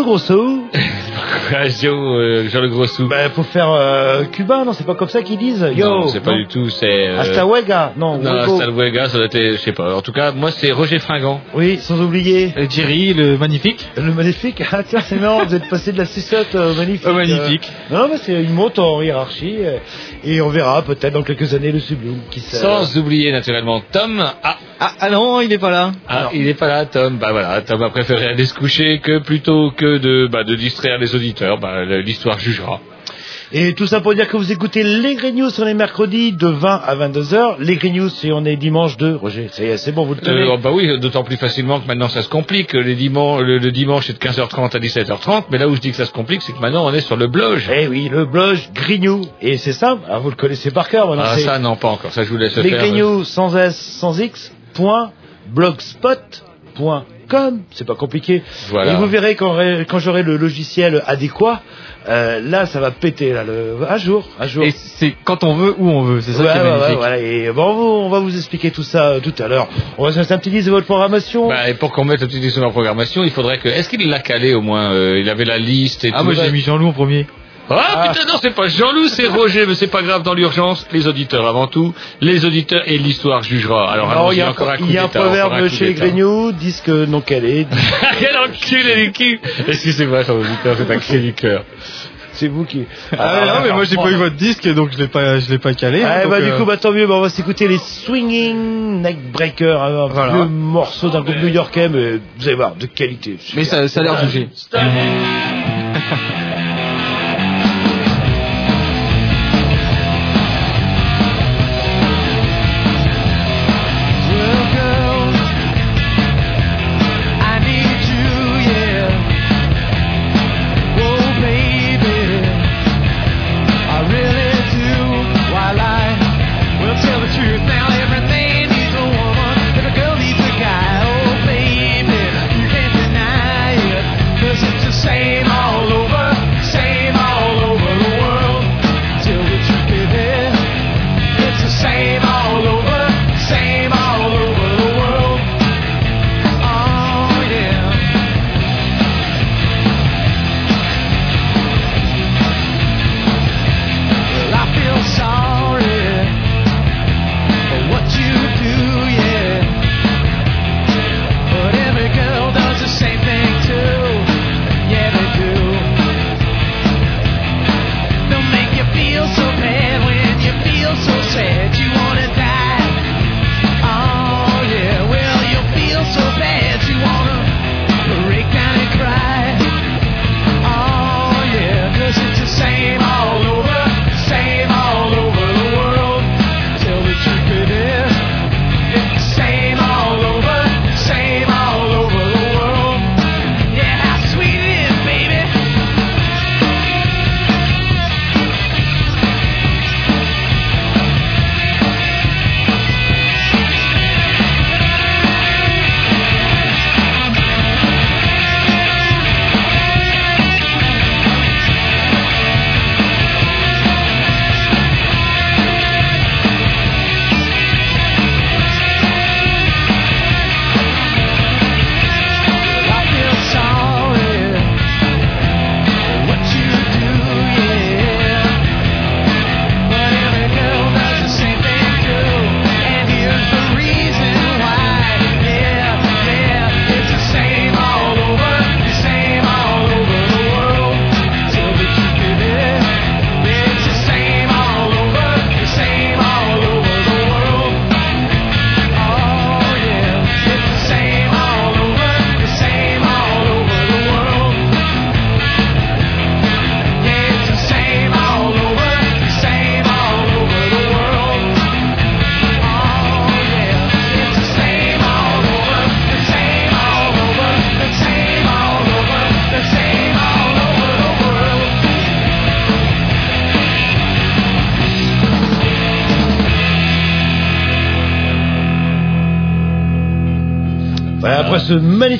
Le Grosso Joe, euh, Jean le Gros Sou. Bah, faut faire euh, cubain, non C'est pas comme ça qu'ils disent Yo non, c'est pas du tout, c'est... euh, Hasta Huega Non, Non. Hasta Luego, ça doit être, je sais pas. En tout cas, moi, c'est Roger Fringant. Oui, sans oublier Euh, Jerry, le magnifique. le magnifique. Ah tiens, c'est marrant, vous êtes passé de la sucette au magnifique. Au magnifique. Euh, non, mais c'est une monte en hiérarchie. euh, et on verra peut-être dans quelques années le sublime qui sait. Sans oublier, naturellement, Tom. Ah, Ah, ah non, il est pas là. ah, il est pas là, Tom. Bah voilà, Tom a préféré aller se coucher que plutôt que de, bah, de distraire les auditeurs. Bah, l'histoire jugera. Et tout ça pour dire que vous écoutez les Grey News sur les mercredis de 20 à 22h. Les Grey News, si on est dimanche de Roger. C'est c'est bon, vous le tenez. Euh, bah oui, d'autant plus facilement que maintenant ça se complique. Les dimanches, le, le dimanche c'est de 15h30 à 17h30, mais là où je dis que ça se complique, c'est que maintenant on est sur le blog. Eh oui, le blog Grignou. Et c'est simple, ah, vous le connaissez par cœur. maintenant, Ah c'est ça non pas encore, ça je vous laisse le les faire. Grignou sans S, sans X, blogspot.com. C'est pas compliqué. Voilà. Et vous verrez quand, j'aurai le logiciel adéquat, euh, là ça va péter, là, le... un jour, un jour. Et c'est quand on veut, où on veut. C'est ça Ouais, qui est ouais, ouais, magnifique. voilà. Et bon, on va vous expliquer tout ça euh, tout à l'heure. On va se faire un petit liste de votre programmation. Bah, et pour qu'on mette un petit sur la programmation, il faudrait que. Est-ce qu'il l'a calé au moins euh, Il avait la liste et Ah, tout. moi j'ai mis Jean-Loup en premier. Ah, putain, non, c'est pas Jean-Loup, c'est Roger, mais c'est pas grave dans l'urgence. Les auditeurs avant tout. Les auditeurs et l'histoire jugera. Alors, Alors, il y a, encore un coup il y a un d'état, encore proverbe chez les d'état. Grignou, disent que non calé. Quel enculé les culs Excusez-moi, chers auditeurs, c'est un cri du cœur. C'est vous qui. Ah, non, mais moi j'ai pas eu votre disque donc je l'ai pas, je l'ai pas calé. hein, donc, bah, du euh, coup, bah, tant mieux, bah, on va s'écouter les Swinging Neckbreaker, un Voilà. vieux morceau d'un groupe new-yorkais, mais vous allez voir, de qualité. Mais ça, ça a l'air jugé. Well,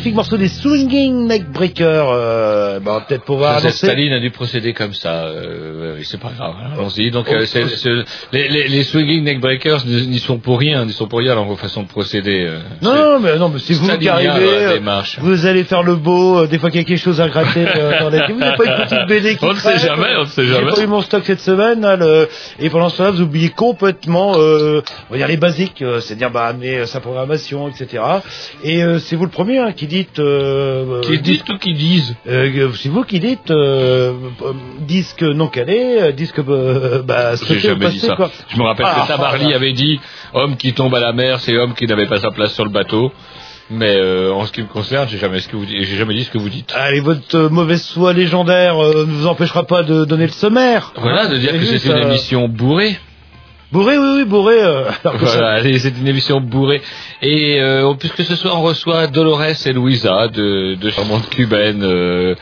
magnifique morceau des Swinging Neckbreakers, euh, bah, peut-être pouvoir Joseph annoncer. Staline a dû procéder comme ça. Euh, oui, c'est pas grave. hein, Allons-y. Donc, euh, c'est- c'est- les, les, les swinging neckbreakers n'y n'y sont pour rien, n'y sont pour rien dans vos façons de procéder. euh, Non, non, mais non, mais c'est vous qui arrivez. la euh. Vous allez faire le beau, euh, des fois qu'il y a quelque chose à gratter euh, dans les... Vous n'avez pas une petite BD qui On ne sait jamais, on ne sait J'ai jamais. pas eu mon stock cette semaine, là, le- et pendant ce temps-là, vous oubliez complètement, euh, on va dire les basiques, euh, c'est-à-dire bah, amener sa programmation, etc. Et euh, c'est vous le premier hein, qui dites, euh, Qui disent ou qui disent? Euh, c'est vous qui dites disque non calé, euh, disque euh, bah, dit ça. quoi. Je me rappelle Ah, que Tabarly ah, avait dit homme qui tombe à la mer, c'est homme qui n'avait pas sa place sur le bateau. Mais euh, en ce qui me concerne, j'ai jamais, ce que vous, j'ai jamais dit ce que vous dites. Allez, votre euh, mauvaise foi légendaire euh, ne vous empêchera pas de donner le sommaire. Voilà, de dire que c'est une émission bourrée. Bourré, oui, oui, bourré. euh, Voilà, c'est une émission bourrée. Et euh, puisque ce soir on reçoit Dolores et Louisa, de, de charmantes cubaines, euh,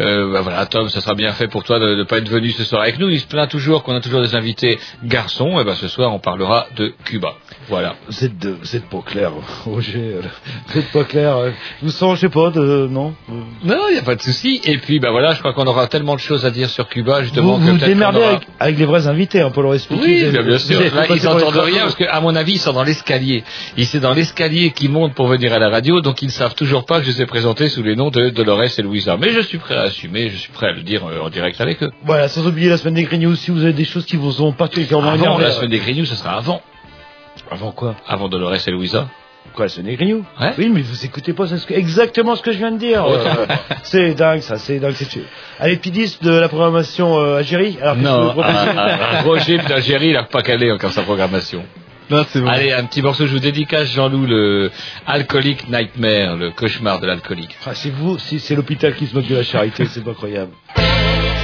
euh, bah voilà, Tom, ça sera bien fait pour toi de ne pas être venu ce soir avec nous. Il se plaint toujours qu'on a toujours des invités garçons. Et ben ce soir on parlera de Cuba. Voilà. Vous êtes, de, vous êtes pas clair, Roger. euh, Vous êtes pas clair. vous sens, je sais pas, de, non? Non, il n'y a pas de souci. Et puis bah voilà, je crois qu'on aura tellement de choses à dire sur Cuba justement Vous que vous démerdez aura- avec, avec les vrais invités, hein, pour leur expliquer. Oui, bien, vous sûr. Là, ils n'entendent rien parce qu'à mon avis, ils sont dans l'escalier. Et c'est dans l'escalier qu'ils montent pour venir à la radio, donc ils ne savent toujours pas que je les ai présentés sous les noms de Dolores et Louisa. Mais je suis prêt à assumer, je suis prêt à le dire euh, en direct avec eux. Voilà, sans oublier la semaine des Grignoux, si vous avez des choses qui vous ont particulièrement Avant la semaine des Grignoux, ce sera avant. Avant quoi? Avant Dolores et Louisa. Quoi, des Grignoux Ouais. Oui, mais vous écoutez pas c'est ce que- exactement ce que je viens de dire. Euh, c'est dingue, ça, c'est dingue. c'est- Allez, disque de la programmation euh, Algérie. Alors, Non, ah, Roger d'Algérie, il n'a pas calé encore sa programmation. Là, c'est bon. Allez, un petit morceau, je vous dédicace, Jean-Loup, le Alcoolic Nightmare, le cauchemar de l'alcoolique. Ah, c'est vous, si c'est l'hôpital qui se moque de la charité, c'est pas croyable.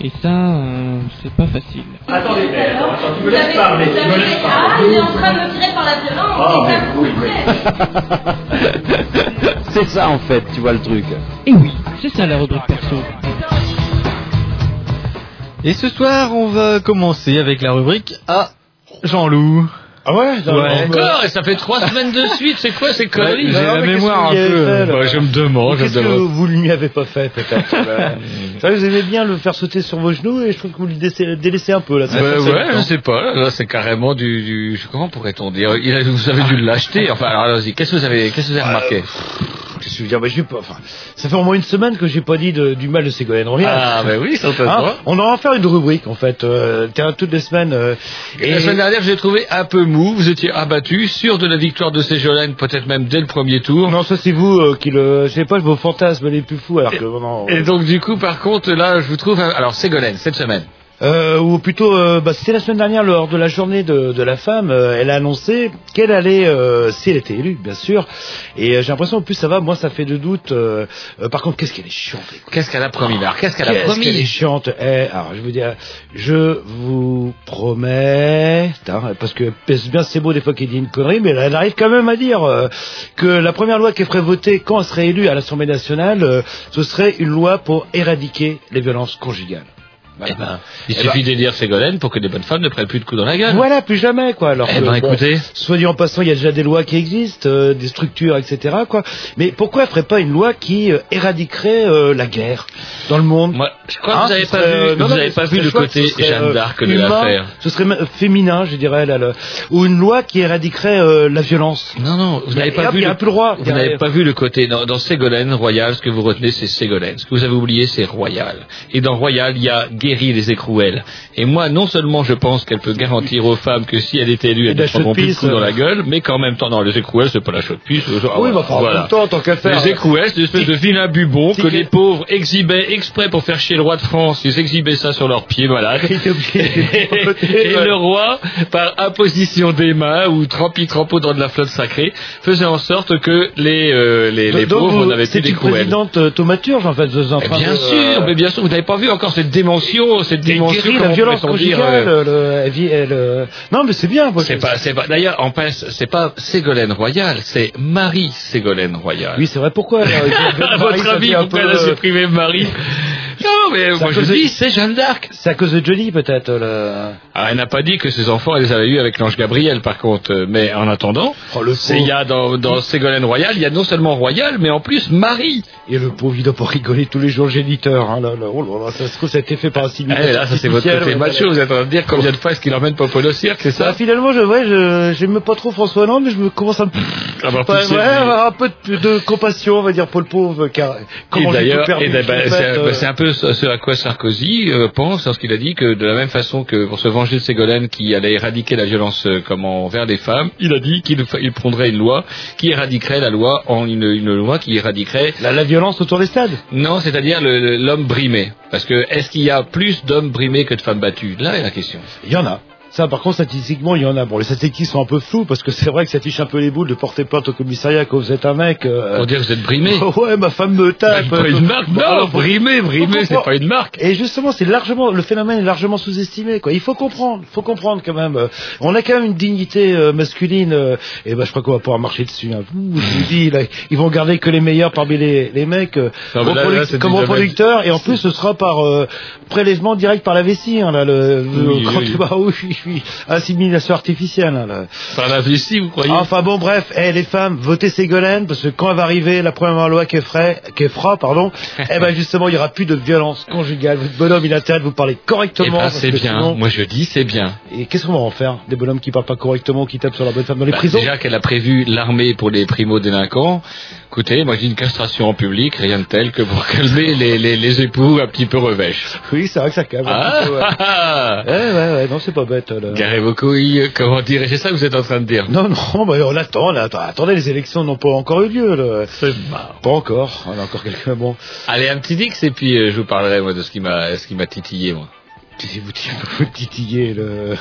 Et ça, euh, c'est pas facile. Attendez, attends, attends, tu me Vous laisses parler, vous tu me avez- laisses Ah, parler. il est en train de me tirer par la violence. Ah, c'est mais ça, oui, oui. C'est ça en fait, tu vois le truc. Et oui, c'est ça la rubrique perso. Et ce soir, on va commencer avec la rubrique à Jean-Loup. Ah ouais, Ouais. Encore, et ça fait trois semaines de suite, c'est quoi ces conneries J'ai non, la mémoire un peu, fait, là Ouais, Je me demande, je me Qu'est-ce que demande. vous ne lui avez pas fait, peut-être Vous aimez bien le faire sauter sur vos genoux et je trouve que vous le délaissez, un peu là. fait ouais, je sais pas. Là, c'est carrément du, du. Comment pourrait-on dire? Il a- Vous avez dû l'acheter. Enfin, alors allez-y. Qu'est-ce que vous avez, qu'est-ce que vous avez remarqué? Je veux dire Bah, pas- enfin, Ça fait au moins une semaine que j'ai pas dit de- du mal de Ségolène Royal. Ah, ben oui, Hein certainement. on va en faire une rubrique en fait, euh, toutes les semaines. euh, Et la semaine dernière, je l'ai trouvé un peu mou. Vous étiez abattu, sûr de la victoire de Ségolène, peut-être même dès le premier tour. Non, ça c'est vous euh, qui le. Je sais pas, vos fantasmes les plus fous alors que. non, Et donc, du coup, par contre, là, je vous trouve. un- Alors, Ségolène, cette semaine. Euh, ou plutôt, euh, bah, c'était la semaine dernière lors de la journée de, de la femme, euh, elle a annoncé qu'elle allait, euh, si elle était élue, bien sûr. Et euh, j'ai l'impression, en plus ça va, moi ça fait de doute. euh, euh, par contre, qu'est-ce qu'elle est chiante. Qu'est-ce qu'elle a promis, là Qu'est-ce qu'elle a Qu'est-ce qu'elle est chiante. Eh, alors, je veux dire, je vous promets, hein, parce que pèse bien c'est beau des fois qu'il dit une connerie, mais elle arrive quand même à dire euh, que la première loi qu'elle ferait voter quand elle serait élue à l'Assemblée nationale, ce serait une loi pour éradiquer les violences conjugales. Eh ben, il Eh suffit d'élire Ségolène pour que des bonnes femmes ne prennent plus de coups dans la gueule. Voilà, plus jamais, quoi. Alors Eh que, ben, bon, écoutez. soit dit en passant, il y a déjà des lois qui existent, euh, des structures, etc., quoi. Mais pourquoi elle ferait pas une loi qui euh, éradiquerait euh, la guerre dans le monde? Moi, je crois Hein, que vous n'avez pas serait, vu, non, vous non, pas vu le côté Jeanne d'Arc de l'affaire. Ce serait féminin, je dirais, là, le- ou une loi qui éradiquerait la violence. Non, non, vous n'avez pas vu. le- plus le droit. Il Vous n'avez pas vu le côté dans, dans Ségolène Royal. Ce que vous retenez, c'est Ségolène. Ce que vous avez oublié, c'est Royal. Et dans Royal, il y a guéri les écrouelles. Et moi, non seulement je pense qu'elle peut garantir aux femmes que si elle est élue, elles ne prendront plus de coups dans euh. la gueule, mais qu'en même temps, dans les écrouelles, c'est pas la chaude pisse. oui, bah, même temps, tant qu'à faire. Les écrouelles, c'est une espèce de vilain bubon que les pauvres exhibaient exprès pour faire chier le roi de France. Ils exhibaient ça sur leurs pieds de- Et le roi, par imposition des mains ou trempi trempeau dans de la flotte sacrée, faisait en sorte que les, euh, les, pauvres n'avaient plus C'est une d'écrouelles. présidente euh, thaumaturge, en fait, en Eh train bien sûr, euh, mais bien sûr, vous n'avez pas vu encore cette dimension, cette dimension, guérit la violence conjugale. euh, le- euh, Non, mais c'est bien. c'est pas, c'est pas, d'ailleurs, en pince, c'est pas Ségolène Royal, c'est Marie Ségolène Royal. Oui, c'est vrai. Pourquoi alors, à votre avis, a euh, supprimé Marie? Mais moi à je cause de- dis, c'est Jeanne d'Arc. C'est à cause de Johnny, peut-être. Le... Ah, elle n'a pas dit que ses enfants, elle les avait eus avec l'ange Gabriel, par contre. Euh, Mais en attendant, Oh, le c'est- il y a dans, dans Ségolène Royal, il y a non seulement Royal, mais en plus Marie. Et le pauvre, il doit pas rigoler tous les jours, le géniteur. Hein, là, là, oh là là, ça se trouve, ça a été fait par un Eh, cynique. là, ça c'est votre côté macho, vous êtes en train de dire combien de fois est-ce qu'il emmène Popolo au cirque, c'est Ça, ça finalement, je, ouais, je, j'aime pas trop François Hollande, mais je me commence à me, Avoir ouais, poussé, ouais, avoir un peu de, de compassion, on va dire, pour le pauvre, car, Et comment et d'ailleurs, en c'est fait, un- euh, c'est un peu ce ce à quoi Sarkozy euh, pense lorsqu'il a dit que de la même façon que pour se venger de Ségolène qui allait éradiquer la violence euh, envers les femmes, il a dit qu'il il prendrait une loi qui éradiquerait la loi en une, une loi qui éradiquerait la, la violence autour des stades. non, c'est-à-dire l'homme brimé. Parce que est-ce qu'il y a plus d'hommes brimés que de femmes battues? Là est la question. Il y en a. Ça, par contre, statistiquement, il y en a. Bon, les statistiques sont un peu floues parce que c'est vrai que ça fiche un peu les boules de porter plainte au commissariat quand vous êtes un mec. euh, Pour dire que vous êtes brimé. ouais, ma femme me tape. Pas une marque, non, alors, brimé, brimé, c'est pas une marque. Et justement, c'est largement le phénomène est largement sous-estimé. Quoi, il faut comprendre, il faut comprendre quand même. On a quand même une dignité euh, masculine. euh, et ben, je crois qu'on va pouvoir marcher dessus. Hein. Ouh, je vous dis, là, ils vont garder que les meilleurs parmi les, les mecs euh, Non, comme là, reproduc- là, c'est comme du reproducteurs. Et en plus, ce sera par euh, prélèvement direct par la vessie. Hein, là, le, le- Oui, quand oui. vas, oui, suis assimilation artificielle. là. Par la vous croyez Enfin bon, bref, eh, les femmes, votez Ségolène, parce que quand elle va arriver, la première loi qu'elle fera, pardon, eh ben justement, il y aura plus de violence conjugale. Votre bonhomme, il a intérêt de vous parler Eh correctement. ben, parce c'est bien. sinon- Moi, je dis c'est bien. Et qu'est-ce qu'on va en faire Des bonhommes qui parlent pas correctement, qui tapent sur la bonne femme dans les Bah, prisons? déjà qu'elle a prévu l'armée pour les primo-délinquants. Écoutez, moi, j'ai une castration en public, rien de tel que pour calmer les, les, les époux un petit peu revêches. Oui, c'est vrai que ça calme. Ah, ouais. Ouais, ouais, ouais, non, c'est pas bête. Là. Garez vos couilles, comment dire C'est ça que vous êtes en train de dire Non, non, bah, on attend, on attend. Attendez, les élections n'ont pas encore eu lieu. Là. Pas encore. On a encore quelques. Bon, Allez, un petit dix et puis euh, je vous parlerai moi de ce qui m'a ce qui m'a titillé moi. vous titillez le.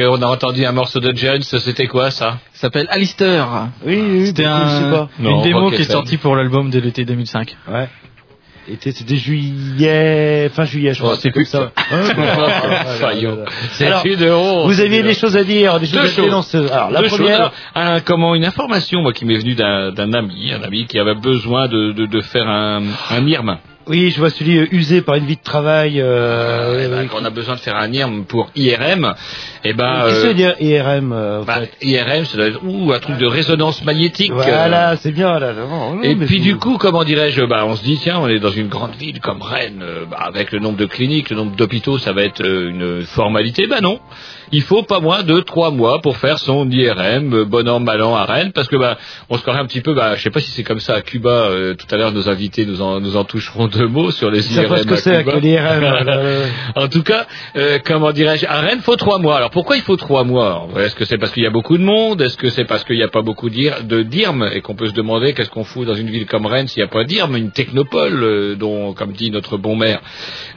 Alors qu'on a entendu un morceau de Jones, c'était quoi ça? Ça s'appelle Alistair. Oui, oui, C'était je sais une Non, démo qui est sortie pour l'album de l'été 2005. Ouais. Été, c'était juillet, fin juillet, je crois. Oh, c'est plus ça. C'est une honte. Vous aviez des choses à dire, des choses Deux à choses. Alors, la Deux première. Un- comment une information moi qui m'est venue d'un ami, un ami qui avait besoin de, de, de faire un, un IRM. oui, je vois celui euh, usé par une vie de travail. Euh, ben, oui, quand on a besoin de faire un IRM pour IRM, eh ben Qu'est-ce que ça euh, veut dire IRM euh, en bah, fait IRM, ça doit être ouh, un truc de résonance magnétique. euh, Voilà, c'est bien là. non, non, Et puis du coup, comment dirais-je, bah, on se dit tiens, on est dans une grande ville comme Rennes, euh, bah, avec le nombre de cliniques, le nombre d'hôpitaux, ça va être euh, une formalité. Ben non, il faut pas moins de trois mois pour faire son IRM, euh, bon an mal an à Rennes, parce que bah, on se croirait un petit peu, bah, je sais pas si c'est comme ça à Cuba. euh, tout à l'heure, nos invités nous en nous en toucheront deux mots sur les IRM ce que à Cuba. que là. En tout cas, euh, comment dirais-je, à Rennes, faut trois mois. Alors pourquoi il faut trois mois Est-ce que c'est parce qu'il y a beaucoup de monde? Est-ce que c'est parce qu'il n'y a pas beaucoup de dirmes? Et qu'on peut se demander qu'est-ce qu'on fout dans une ville comme Rennes s'il n'y a pas d'irmes, une technopole, euh, dont, comme dit notre bon maire.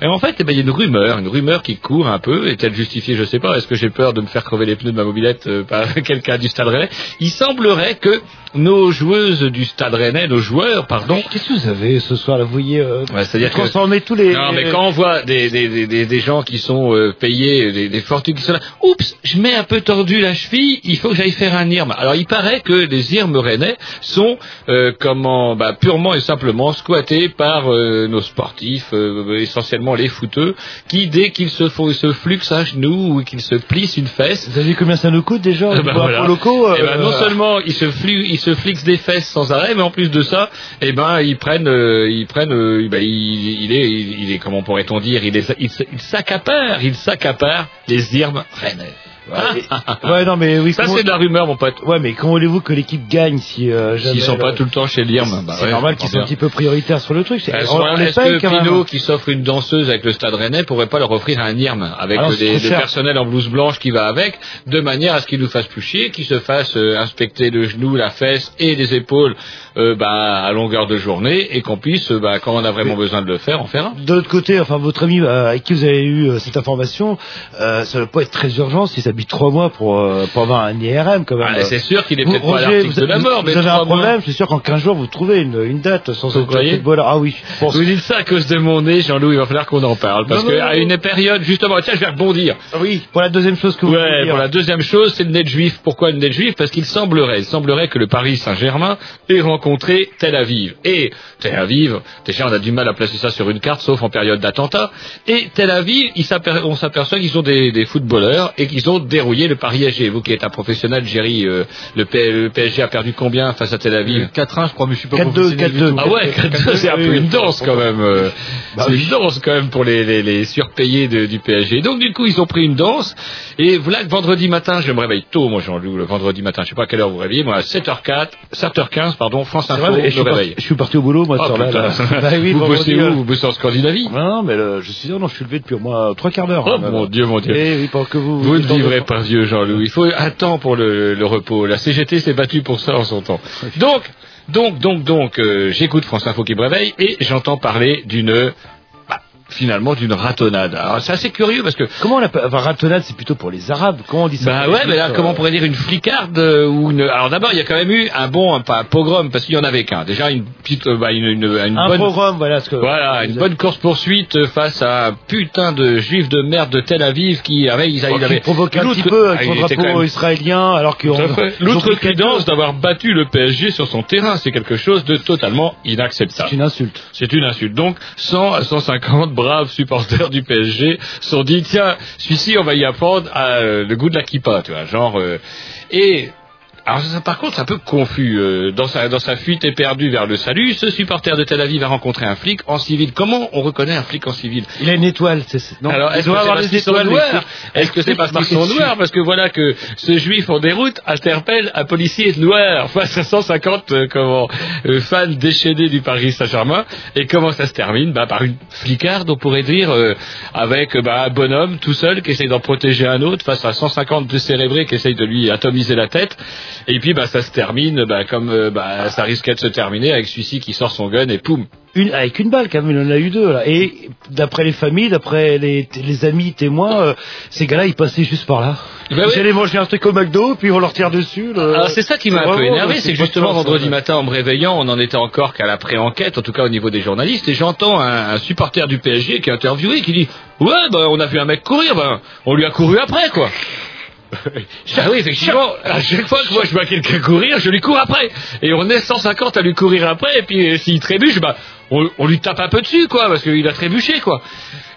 Et en fait, eh ben, il y a une rumeur, une rumeur qui court un peu. Est-elle justifiée? Je sais pas. Est-ce que j'ai peur de me faire crever les pneus de ma mobilette euh, par quelqu'un du Stade Rennais? Il semblerait que nos joueuses du Stade Rennais, nos joueurs, pardon, Qu'est-ce que vous avez ce soir là Vous voyez euh, Ouais, c'est-à-dire que tous les. non, mais quand on voit des, des, des, des, gens qui sont euh, payés, des, des fortunes qui sont là, oups, je mets un peu tordu la cheville, il faut que j'aille faire un IRM. Alors il paraît que les IRM rennais sont euh, comment, bah, purement et simplement squattés par euh, nos sportifs, euh, essentiellement les footeux, qui dès qu'ils se font se fluxent un genou ou qu'ils se plissent une fesse, Vous avez vu combien ça nous coûte déjà eh voilà. impôts locaux Eh ben, euh, non seulement ils se, flu, ils se flixent des fesses sans arrêt, mais en plus de ça, eh ben ils prennent, euh, ils prennent, euh, ben, il, il est, il, est, comment pourrait-on dire, il, est, il, s'accapare, il s'accapare les irmes rennais. Planet Ouais, ouais, non, mais oui. Ça comment- c'est de la rumeur, mon pote. Ouais, mais comment voulez-vous que l'équipe gagne si euh, jamais S'ils sont pas le- tout le temps chez l'IRM, bah C'est ouais, normal qu'ils soient un petit peu prioritaires sur le truc. c'est- on- on Est-ce que quand même. Pinot, qui s'offre une danseuse avec le Stade Rennais, pourrait pas leur offrir un IRM avec Ah non, euh, des, cher. personnels en blouse blanche qui va avec, de manière à ce qu'ils nous fassent plus chier, qu'ils se fassent euh, inspecter le genou, la fesse et les épaules euh, bah, à longueur de journée et qu'on puisse, euh, bah, quand on a vraiment besoin de le faire, en faire un. De l'autre côté, enfin votre ami euh, avec qui vous avez eu euh, cette information, euh, ça ne doit pas être très urgent s'il s'habille trois mois pour, euh, pour avoir un IRM quand même. Ah, c'est sûr qu'il est Vous, peut-être pas l'article vous, de la vous- mort, vous mais avez trois un problème, c'est sûr qu'en 15 jours vous trouvez une, une date sans Vous croyez footballeur. Ah oui. Vous dites ça à cause de mon nez, Jean-Louis, il va falloir qu'on en parle. Parce qu'à une période, justement, tiens, je vais rebondir. Oui, pour la deuxième chose que vous voulez Ouais, dire. pour la deuxième chose, c'est le net juif. Pourquoi le net juif? Parce qu'il semblerait, il semblerait que le Paris Saint-Germain ait rencontré Tel Aviv. Et Tel Aviv, déjà on a du mal à placer ça sur une carte, sauf en période d'attentat. Et Tel Aviv, il on s'aperçoit qu'ils sont des, des footballeurs et qu'ils ont dérouillé le Paris SG. Vous qui êtes un professionnel, Jerry, euh, le, P- le PSG a perdu combien face à Tel Aviv 4-1, je crois, mais je suis pas 4-2, professionnel du 4-2. tout. ah ouais, 4-2, c'est un peu une danse quand même. euh, Bah c'est oui. une danse quand même pour les, les, les surpayés de- du PSG. Donc du coup, ils ont pris une danse. Et voilà que vendredi matin, je me réveille tôt, moi Jean-Loup, le vendredi matin. Je sais pas à quelle heure vous vous réveillez. Moi, à 7h04, 7h15, pardon, France Info, vrai, me je, suis réveille. je suis parti au boulot moi Oh, putain. là. Bah oui, vous bossez euh, où Vous bossez en Scandinavie Non, mais le- je suis non, je suis levé depuis au moins trois quarts d'heure. Oh hein, mon. Dieu, mon Dieu. Eh oui, pour que vous. Vous ne vivrez pas. pas vieux, Jean-Loup. Il faut un temps pour le, le repos. La CGT s'est battue pour ça en son temps. Donc, donc, donc, donc, euh, j'écoute France Info qui me réveille et j'entends parler d'une, finalement, d'une ratonnade. Alors, c'est assez curieux parce que Comment on appelle enfin, ratonnade, c'est plutôt pour les Arabes. Comment on dit ça bah ouais, mais là, comment euh, on pourrait dire une flicarde euh, ou une. Alors d'abord, il y a quand même eu un bon, un, un pogrom parce qu'il y en avait qu'un. Déjà une petite, euh, bah, une, une, une Un bonne. programme, voilà ce que. Voilà, une bonne course poursuite face à un putain de juifs de merde de Tel Aviv qui avait, ils, Oh, ils qui avaient provoque un petit peu avec Ah, son drapeau même- israélien, alors pris L'outrecuidance d'avoir battu le PSG sur son terrain, c'est quelque chose de totalement inacceptable. C'est une insulte. C'est une insulte. Donc, 100 à 150 braves supporters du PSG sont dit, tiens, celui-ci, on va y apprendre à, euh, le goût de la kippa, tu vois, genre... euh, et... Alors ça, par contre, c'est un peu confus. euh, dans, sa, dans sa fuite éperdue vers le salut, ce supporter de Tel Aviv a rencontré un flic en civil. Comment on reconnaît un flic en civil Il a une étoile, c'est non. alors, est-ce que c'est avoir sont étoiles. noirs mais Est-ce que c'est parce qu'ils sont noirs Parce que voilà que ce juif en déroute interpelle un policier noir face à 150 euh, comment, euh, fans déchaînés du Paris Saint-Germain. Et comment ça se termine bah, Par une flicarde, on pourrait dire, euh, avec bah, un bonhomme tout seul qui essaye d'en protéger un autre face à 150 décérébrés qui essayent de lui atomiser la tête. Et puis bah ça se termine, bah comme euh, bah ça risquait de se terminer avec celui-ci qui sort son gun et poum. Une, avec une balle quand même, il en a eu deux là. Et d'après les familles, d'après les, les amis témoins, euh, ces gars-là, ils passaient juste par là. Bah ils oui. allaient manger un truc au McDo, puis on leur tire dessus. le- Alors c'est ça qui m'a un peu vraiment, énervé, c'est que justement chance, vendredi ouais. matin en me réveillant, on en était encore qu'à la pré-enquête, en tout cas au niveau des journalistes, et j'entends un, un supporter du PSG qui est interviewé qui dit ouais bah on a vu un mec courir, ben on lui a couru après quoi. Ah oui, effectivement, à chaque fois que moi je vois quelqu'un courir, je lui cours après. Et on est 150 à lui courir après, et puis euh, s'il trébuche, bah, on, on lui tape un peu dessus, quoi, parce qu'il a trébuché, quoi.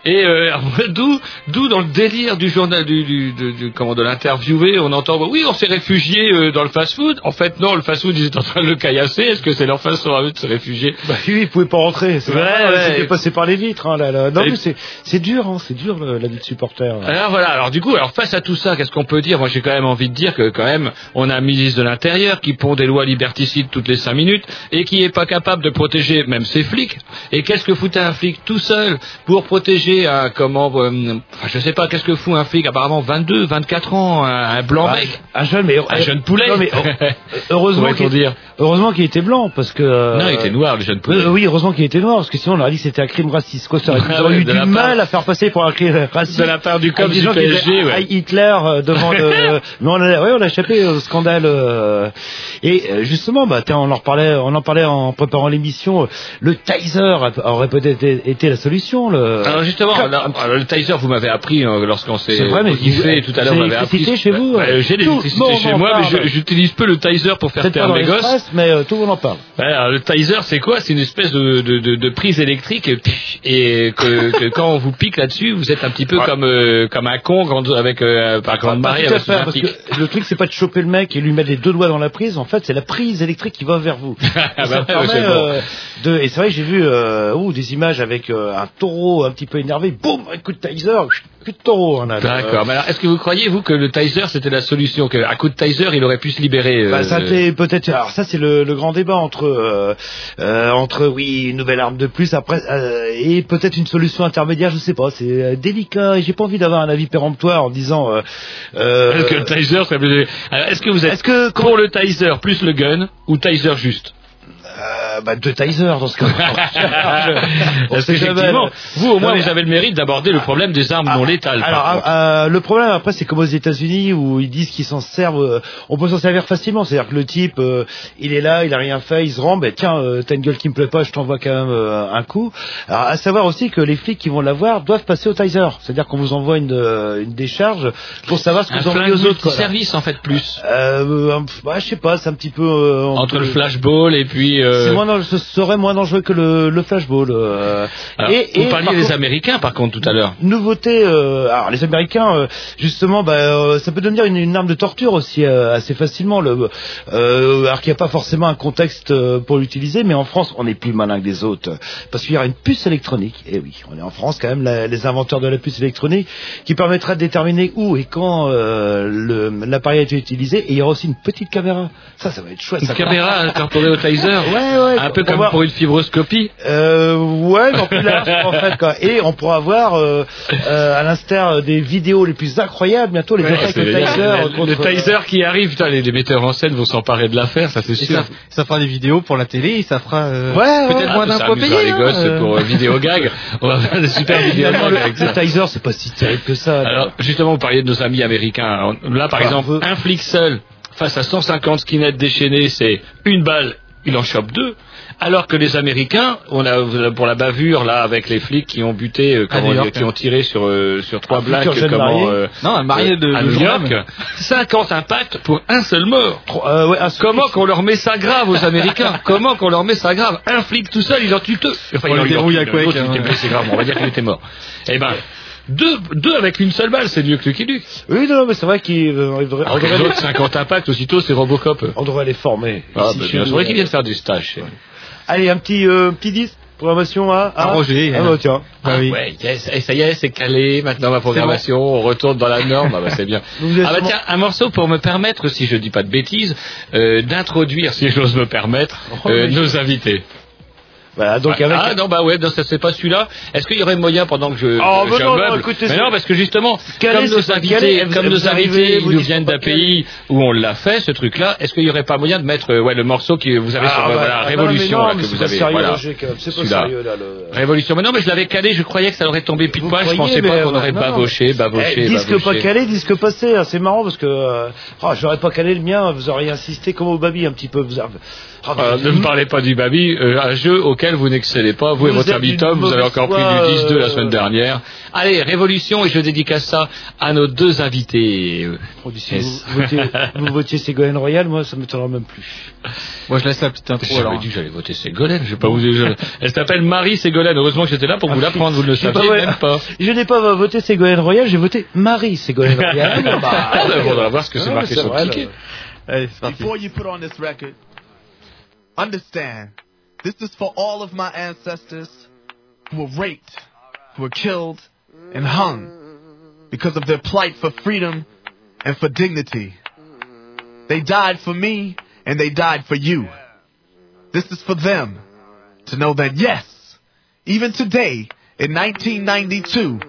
Et euh, d'où, d'où dans le délire du journal, du, du, du- du- comment, de l'interviewé, on entend, bah, oui, on s'est réfugié euh, dans le fast-food. En fait, non, le fast-food, ils étaient en train de le caillasser. Est-ce que c'est leur façon à eux de se réfugier? Bah oui, ils pouvaient pas rentrer. C'est Ouais, vrai, ouais. Passé par les vitres. Hein, là, là. Non, Et- mais c'est c'est dur, hein, c'est dur le- la vie de supporter. Alors voilà, alors du coup, alors face à tout ça, qu'est-ce qu'on peut dire? Moi j'ai quand même envie de dire que quand même, on a un ministre de l'Intérieur qui pond des lois liberticides toutes les cinq minutes et qui est pas capable de protéger même ses flics. Et qu'est-ce que foutait un flic tout seul pour protéger un, comment, euh, je sais pas, qu'est-ce que fout un flic apparemment 22, 24 ans, un, un blanc Ah, mec, un jeune, mais un jeune poulet. Non, mais heureusement Pourrait-on qu'il dire? Heureusement qu'il était blanc parce que. euh, Non, il était noir le jeune poulet. Euh, oui, heureusement qu'il était noir, parce que sinon on aurait dit que c'était un crime raciste. Quoi, ça aurait, Ah eu du mal part- à faire passer pour un crime raciste. De la part du des du PSG, ouais. Hitler euh, devant le. Mais on a, ouais, on a échappé au scandale. euh, Et euh, justement, bah, tiens, on en parlait, on en parlait en préparant l'émission. euh, Le taser aurait peut-être été la solution. Le... Alors justement, alors, le taser, vous m'avez appris euh, lorsqu'on s'est C'est vrai, mais tout à l'heure, vous m'avez appris. l'électricité chez vous, Ouais, euh, J'ai l'électricité chez moi, mais j'utilise peu le taser pour faire taire mes gosses. Mais euh, tout le monde en parle. Ouais, alors, le taser, c'est quoi? C'est une espèce de, de, de, de prise électrique et, pff, et que, que quand on vous pique là-dessus, vous êtes un petit peu comme euh, comme un con quand- avec euh, par grande marée avec parce que le truc c'est pas de choper le mec et lui mettre les deux doigts dans la prise. En fait, c'est la prise électrique qui va vers vous. Ça bah, permet, c'est bon. euh, de, et c'est vrai que j'ai vu euh, ouh, des images avec euh, un taureau un petit peu énervé, boum, un coup de taser, coup de taureau. D'accord. Euh, Mais alors, est-ce que vous croyez vous que le taser c'était la solution Que à coup de taser, il aurait pu se libérer euh, Bah, ça peut-être. Alors ça c'est le, le grand débat entre euh, euh, entre oui une nouvelle arme de plus après euh, et peut-être une solution intermédiaire. Je sais pas. C'est euh, délicat et j'ai pas envie d'avoir un avis péremptoire en disant. Euh, euh, Est-ce que le taser serait est-ce que vous êtes est-ce que pour le taser plus le gun ou taser juste? Euh, bah, deux tasers dans ce cas. On Parce sait qu'effectivement, jamais. vous au moins Non, mais- vous avez le mérite d'aborder le problème des armes non létales. par Alors, contre. euh, le problème après, c'est comme aux États-Unis où ils disent qu'ils s'en servent. euh, on peut s'en servir facilement. C'est-à-dire que le type, euh, il est là, il a rien fait, il se rend. Ben tiens, euh, t'as une gueule qui me plaît pas, je t'envoie quand même euh, un coup. Alors, à savoir aussi que les flics qui vont l'avoir doivent passer au taser. C'est-à-dire qu'on vous envoie une, euh, une décharge pour savoir ce que un vous envoyez aux autres. quoi, service en fait plus Euh, bah, je sais pas, c'est un petit peu euh, entre peut- le flashball et puis. Euh, C'est moins dangereux- ce serait moins dangereux que le, le flashball. euh. alors, et, vous et parliez par des contre- Américains par contre tout à l'heure. nouveauté, euh, alors les Américains, euh, justement, bah, euh, ça peut devenir une, une arme de torture aussi euh, assez facilement. Le, euh, alors qu'il n'y a pas forcément un contexte euh, pour l'utiliser, mais en France, on est plus malin que les autres parce qu'il y aura une puce électronique. Et oui, on est en France quand même, la- les inventeurs de la puce électronique, qui permettra de déterminer où et quand euh, l'appareil a été utilisé. Et il y aura aussi une petite caméra. Ça, ça va être chouette. Une ça. caméra incorporée au taser. Ouais, ouais. Un peu pour comme voir- pour une fibroscopie. euh, ouais, mais en plus large en fait quoi. Et on pourra voir, euh, euh, à l'instar des vidéos les plus incroyables, bientôt les Ouais, attaques de taser. le, le taser qui arrive, putain, les, les metteurs en scène vont s'emparer de l'affaire, ça c'est sûr. ça, ça fera des vidéos pour la télé et ça fera euh, Ouais, ouais. peut-être Ah, moins amusera payés. les hein, gosses euh. pour euh, vidéo gag. On va faire des super vidéos le, taser, c'est pas si terrible que ça. Alors, justement, vous parliez de nos amis américains. Là, par Ah, exemple, un flic seul face à 150 skinheads déchaînés, c'est une balle, il en chope deux. Alors que les Américains, on a pour la bavure là avec les flics qui ont buté, euh, comment York, qui hein. ont tiré sur euh, sur trois blacks, jeune comment euh, Non, un marié de, à de New York, même. 50 impacts pour un seul mort. Euh, ouais, un- Comment qu'on leur met ça grave aux Américains Comment qu'on leur met ça grave Un flic tout seul, il en tue deux. Enfin, On il en le dérouille à tue il hein. était blessé gravement. On va dire qu'il était mort. Eh ben, deux, deux avec une seule balle, c'est mieux que Lucky Luke. Oui, non, mais c'est vrai qu'il euh, devrait, Alors que devrait les autres 50 impacts, aussitôt c'est Robocop. on devrait les former. Ah, bah, bien nous, sûr, vrai euh. qu'ils viennent faire du stage. Allez, un petit, euh, petit 10, programmation à, À Roger, Ah, hein. bah, tiens. Bah oui. Ouais, yes, et ça y est, c'est calé. Maintenant, ma programmation, on retourne dans la norme. Ah, bah, c'est bien. Ah, bah, sûrement- tiens, un morceau pour me permettre, si je dis pas de bêtises, euh, d'introduire, si j'ose me permettre, Oh, euh, nos invités. Voilà, donc avec. Ah non bah ouais, non, ça c'est pas celui-là. Est-ce qu'il y aurait moyen pendant que je Oh, je mais non, non, écoutez, Mais non parce que justement Calais, comme nos invités, Calais, comme vous nos invités, ils nous viennent d'un pays où on l'a fait ce truc-là, est-ce qu'il y aurait pas moyen de mettre euh, ouais le morceau que vous avez sur Ah, euh, bah, voilà, ah, Révolution non, là, que vous pas avez sérieux, voilà. C'est pas Celui-là. sérieux, là, le- Révolution. Mais non, mais je l'avais calé, je croyais que ça aurait tombé pile poil, je pensais pas qu'on euh, aurait bavoché, bavoché, Eh, disque pas calé, disque passé, hein, c'est marrant parce que euh, oh, j'aurais pas calé le mien, vous auriez insisté comme au baby un petit peu. Ne me parlez pas du Babi, un jeu auquel vous n'excellez pas, vous, et votre Tom, vous avez encore pris du 10-2 la euh, semaine dernière. Allez, Révolution, et je dédicace ça à nos deux invités. euh, Oh, si Yes. vous, votiez, vous votiez Ségolène Royal, moi ça m'étonnera même plus. Moi, je laisse la petite intro J'avais dit que j'allais voter Ségolène, je vais pas vous je- Elle s'appelle Marie Ségolène, heureusement que j'étais là pour vous l'apprendre, vous ne le saviez même pas. Je n'ai pas voté Ségolène Royal, j'ai voté Marie Ségolène Royal. Bah, Ah, bah, on va voir ce que c'est marqué c'est sur le ticket. Allez, c'est parti. Before you put on this record, understand this is for all of my ancestors who were raped, who were killed, and hung because of their plight for freedom and for dignity. They died for me and they died for you. This is for them to know that yes, even today in 1992,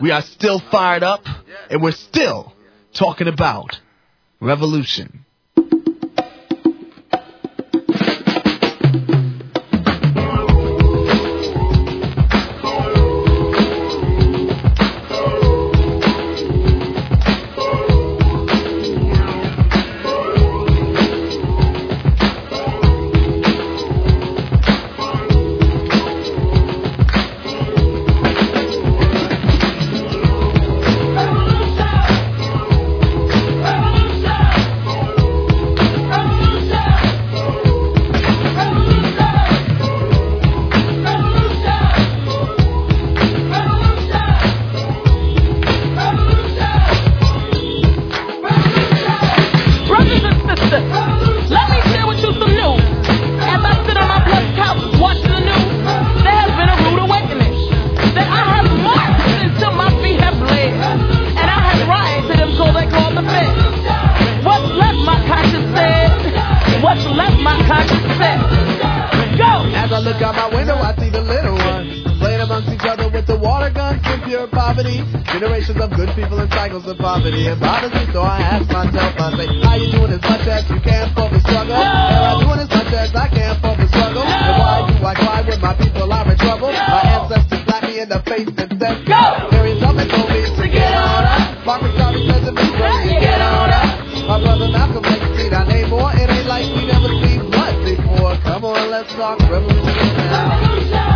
we are still fired up and we're still talking about revolution. Let's talk revolution now.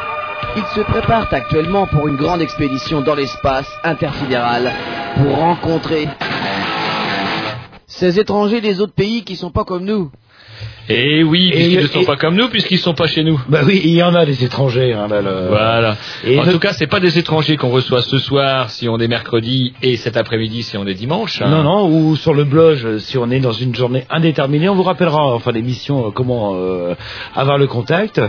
ils se préparent actuellement pour une grande expédition dans l'espace intersidéral pour rencontrer ces étrangers des autres pays qui sont pas comme nous. Et oui, puisqu'ils ne sont et- pas comme nous, puisqu'ils sont pas chez nous. Bah oui, il y en a des étrangers. Hein, là, le- Voilà. Et en le- tout cas, c'est pas des étrangers qu'on reçoit ce soir si on est mercredi et cet après-midi si on est dimanche. hein. Non, non, ou sur le blog, si on est dans une journée indéterminée, on vous rappellera en fin d'émission euh, comment euh, avoir le contact.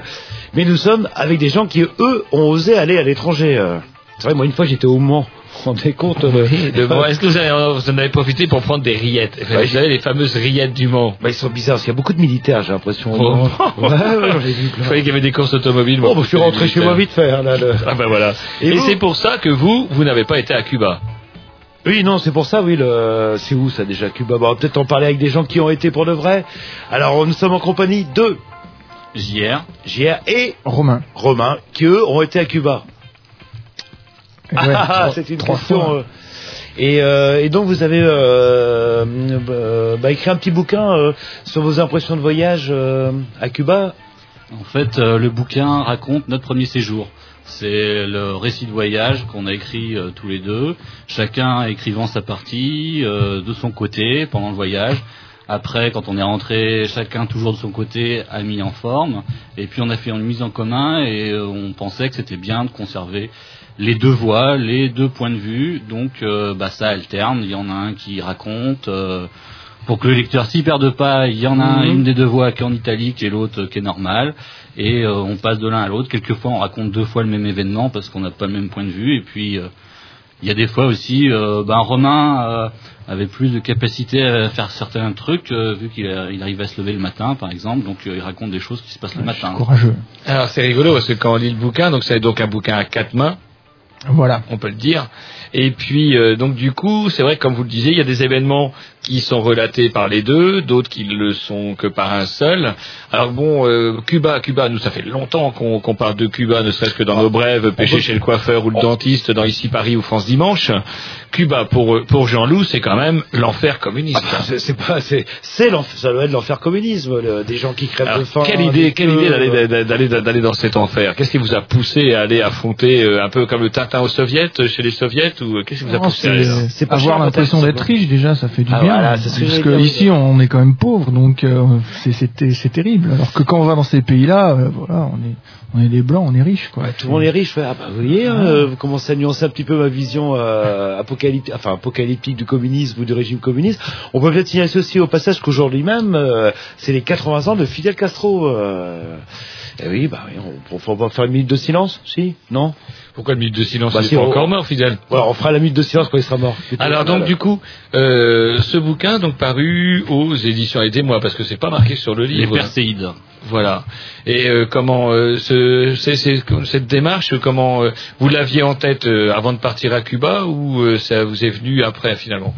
Mais nous sommes avec des gens qui, eux, ont osé aller à l'étranger. euh. C'est vrai, moi, une fois, j'étais au Mans. Vous vous rendez compte bon, Est-ce que vous, avez, vous en avez profité pour prendre des rillettes? Ouais, Vous savez, les fameuses rillettes du Mans. bah, Ils sont bizarres, parce qu'il y a beaucoup de militaires, j'ai l'impression. Oh. Ouais, ouais, qu'il y avait des courses automobiles. Bon, bah, je suis rentré chez moi vite fait. hein, là, le- Ah ben voilà. Et c'est pour ça que vous, vous n'avez pas été à Cuba. Oui, non, c'est pour ça, oui, le... c'est où ça déjà, Cuba? Bon, On va peut-être en parler avec des gens qui ont été pour de vrai. Alors, nous sommes en compagnie de JR. JR et Romain. Romain, qui eux ont été à Cuba. Ouais, Ah, c'est une trois question. fois. euh, Et, euh, et donc vous avez euh, euh, bah, écrit un petit bouquin euh, sur vos impressions de voyage euh, à Cuba. En fait, euh, le bouquin raconte notre premier séjour. C'est le récit de voyage qu'on a écrit euh, tous les deux, chacun écrivant sa partie euh, de son côté pendant le voyage. Après, quand on est rentré, chacun toujours de son côté a mis en forme. Et puis on a fait une mise en commun et euh, on pensait que c'était bien de conserver les deux voix, les deux points de vue. Donc euh, bah, ça alterne. Il y en a un qui raconte. euh, pour que le lecteur s'y perde pas, il y en a un- Mhm. une des deux voix qui est en italique et l'autre qui est normale. Et euh, on passe de l'un à l'autre. Quelquefois, on raconte deux fois le même événement parce qu'on n'a pas le même point de vue. Et puis, euh, il y a des fois aussi, euh, ben, Romain euh, avait plus de capacité à faire certains trucs, euh, vu qu'il il arrive à se lever le matin, par exemple. Donc, euh, il raconte des choses qui se passent le matin. Courageux. Alors c'est rigolo parce que quand on lit le bouquin, donc c'est donc un bouquin à quatre mains, Voilà. on peut le dire. Et puis euh, donc du coup, c'est vrai que comme vous le disiez, il y a des événements qui sont relatés par les deux, d'autres qui ne le sont que par un seul. Alors bon, euh, Cuba, Cuba, nous ça fait longtemps qu'on parle de Cuba, ne serait-ce que dans nos brèves, pêcher chez le coiffeur ou le dentiste, dans ici Paris ou France dimanche. Cuba pour euh, pour Jean-Loup, c'est quand même l'enfer communiste. Ah, c'est c'est pas, c'est, c'est l'enfer, ça doit être l'enfer communisme, le- des gens qui crèvent Alors, de faim. quelle idée, quelle idée euh, d'aller d'aller d'aller dans cet enfer? Qu'est-ce qui vous a poussé à aller affronter euh, un peu comme le Tintin aux soviets, euh, chez les soviets ou euh, qu'est-ce qui vous a poussé c'est pas avoir l'impression d'être riche déjà, ça fait du Ah, bien. voilà, que Parce que ici, on est quand même pauvre, donc euh, c'est- c'est c'est terrible. Alors que quand on va dans ces pays-là, euh, voilà, on est on est des blancs, on est riches, quoi. Ouais, tout le monde est riche. ouais. Ah bah, vous voyez, hein, euh, vous commencez à nuancer un petit peu ma vision euh, apocalyptique, enfin apocalyptique du communisme ou du régime communiste. On peut peut-être signaler aussi au passage qu'aujourd'hui même, euh, c'est les 80 ans de Fidel Castro. Et oui, bah oui, on, pas faire une minute de silence, si Non Pourquoi une minute de silence Bah, Il est si, pas on- encore mort, Fidel. Voilà, on fera la minute de silence quand il sera mort. Alors donc du coup, euh, ce bouquin donc paru aux éditions Aidez-moi parce que c'est pas marqué sur le Les livre. Perséides. Voilà. Et euh, comment euh, ce, c'est- c'est- cette démarche, comment euh, vous l'aviez en tête euh, avant de partir à Cuba ou euh, ça vous est venu après finalement?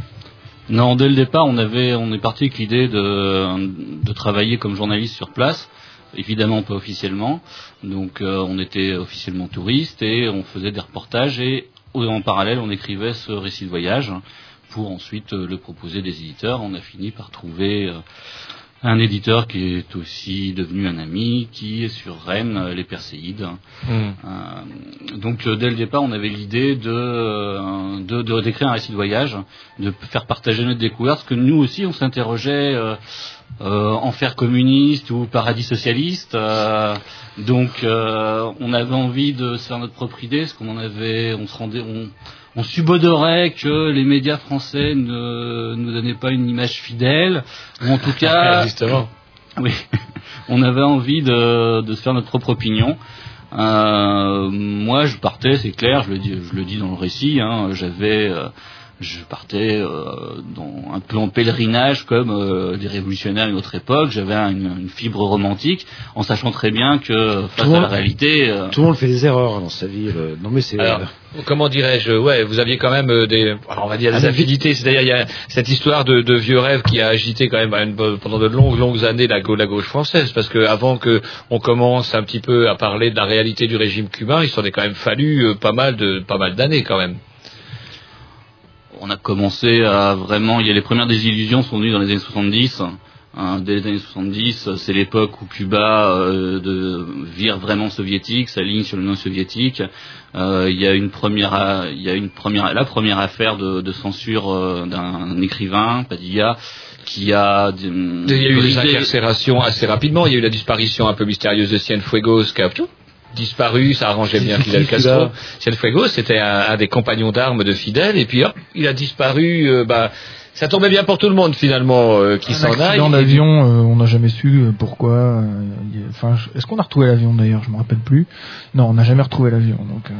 Non, dès le départ, on avait, on est parti avec l'idée de, de travailler comme journaliste sur place. Évidemment pas officiellement. Donc euh, on était officiellement touriste et on faisait des reportages et en parallèle on écrivait ce récit de voyage pour ensuite euh, le proposer des éditeurs. On a fini par trouver euh, un éditeur qui est aussi devenu un ami, qui est sur Rennes, les Perséides. Euh, donc dès le départ, on avait l'idée de, de, de d'écrire un récit de voyage, de faire partager notre découverte, parce que nous aussi, on s'interrogeait euh, euh, enfer communiste ou paradis socialiste. euh, donc euh, on avait envie de se faire notre propre idée, parce qu'on en avait, on se rendait, on, on subodorait que les médias français ne nous donnaient pas une image fidèle, ou en tout cas, Justement. oui, on avait envie de, de se faire notre propre opinion. Moi, je partais, c'est clair, je le dis, je le dis dans le récit. hein, J'avais, je partais euh, dans, un peu en pèlerinage comme euh, des révolutionnaires à une autre époque. J'avais une, une fibre romantique, en sachant très bien que face Tout à la réalité, euh, Tout le monde fait des erreurs dans sa vie. le- Non mais c'est. Alors, comment dirais-je Ouais, vous aviez quand même euh, des, alors, on va dire des Ah, affinités. C'est-à-dire, il y a cette histoire de, de vieux rêve qui a agité quand même une bo- pendant de longues, longues années la, la gauche française. Parce que avant que on commence un petit peu à parler de la réalité du régime cubain, il s'en est quand même fallu euh, pas mal de, pas mal d'années quand même. On a commencé à vraiment, il y a les premières désillusions sont venues dans les années 70. Hein, dès les années 70, c'est l'époque où Cuba euh, de, vire vraiment soviétique, s'aligne sur le non soviétique. Euh, il y a une première, il y a une première, la première affaire de, de censure euh, d'un écrivain, Padilla, qui a. Il y a eu des incarcérations assez rapidement. Il y a eu la disparition un peu mystérieuse de Cienfuegos qui a disparu. Ça arrangeait bien Fidel Castro. celui-là Cienfuegos, c'était un, un des compagnons d'armes de Fidel. Et puis hop, il a disparu. euh, bah, ça tombait bien pour tout le monde finalement euh, qui s'en aille. accident d'avion, euh, on n'a jamais su euh, pourquoi. euh, Enfin, est-ce qu'on a retrouvé l'avion d'ailleurs? Je me rappelle plus. Non, on n'a jamais retrouvé l'avion. Donc, euh,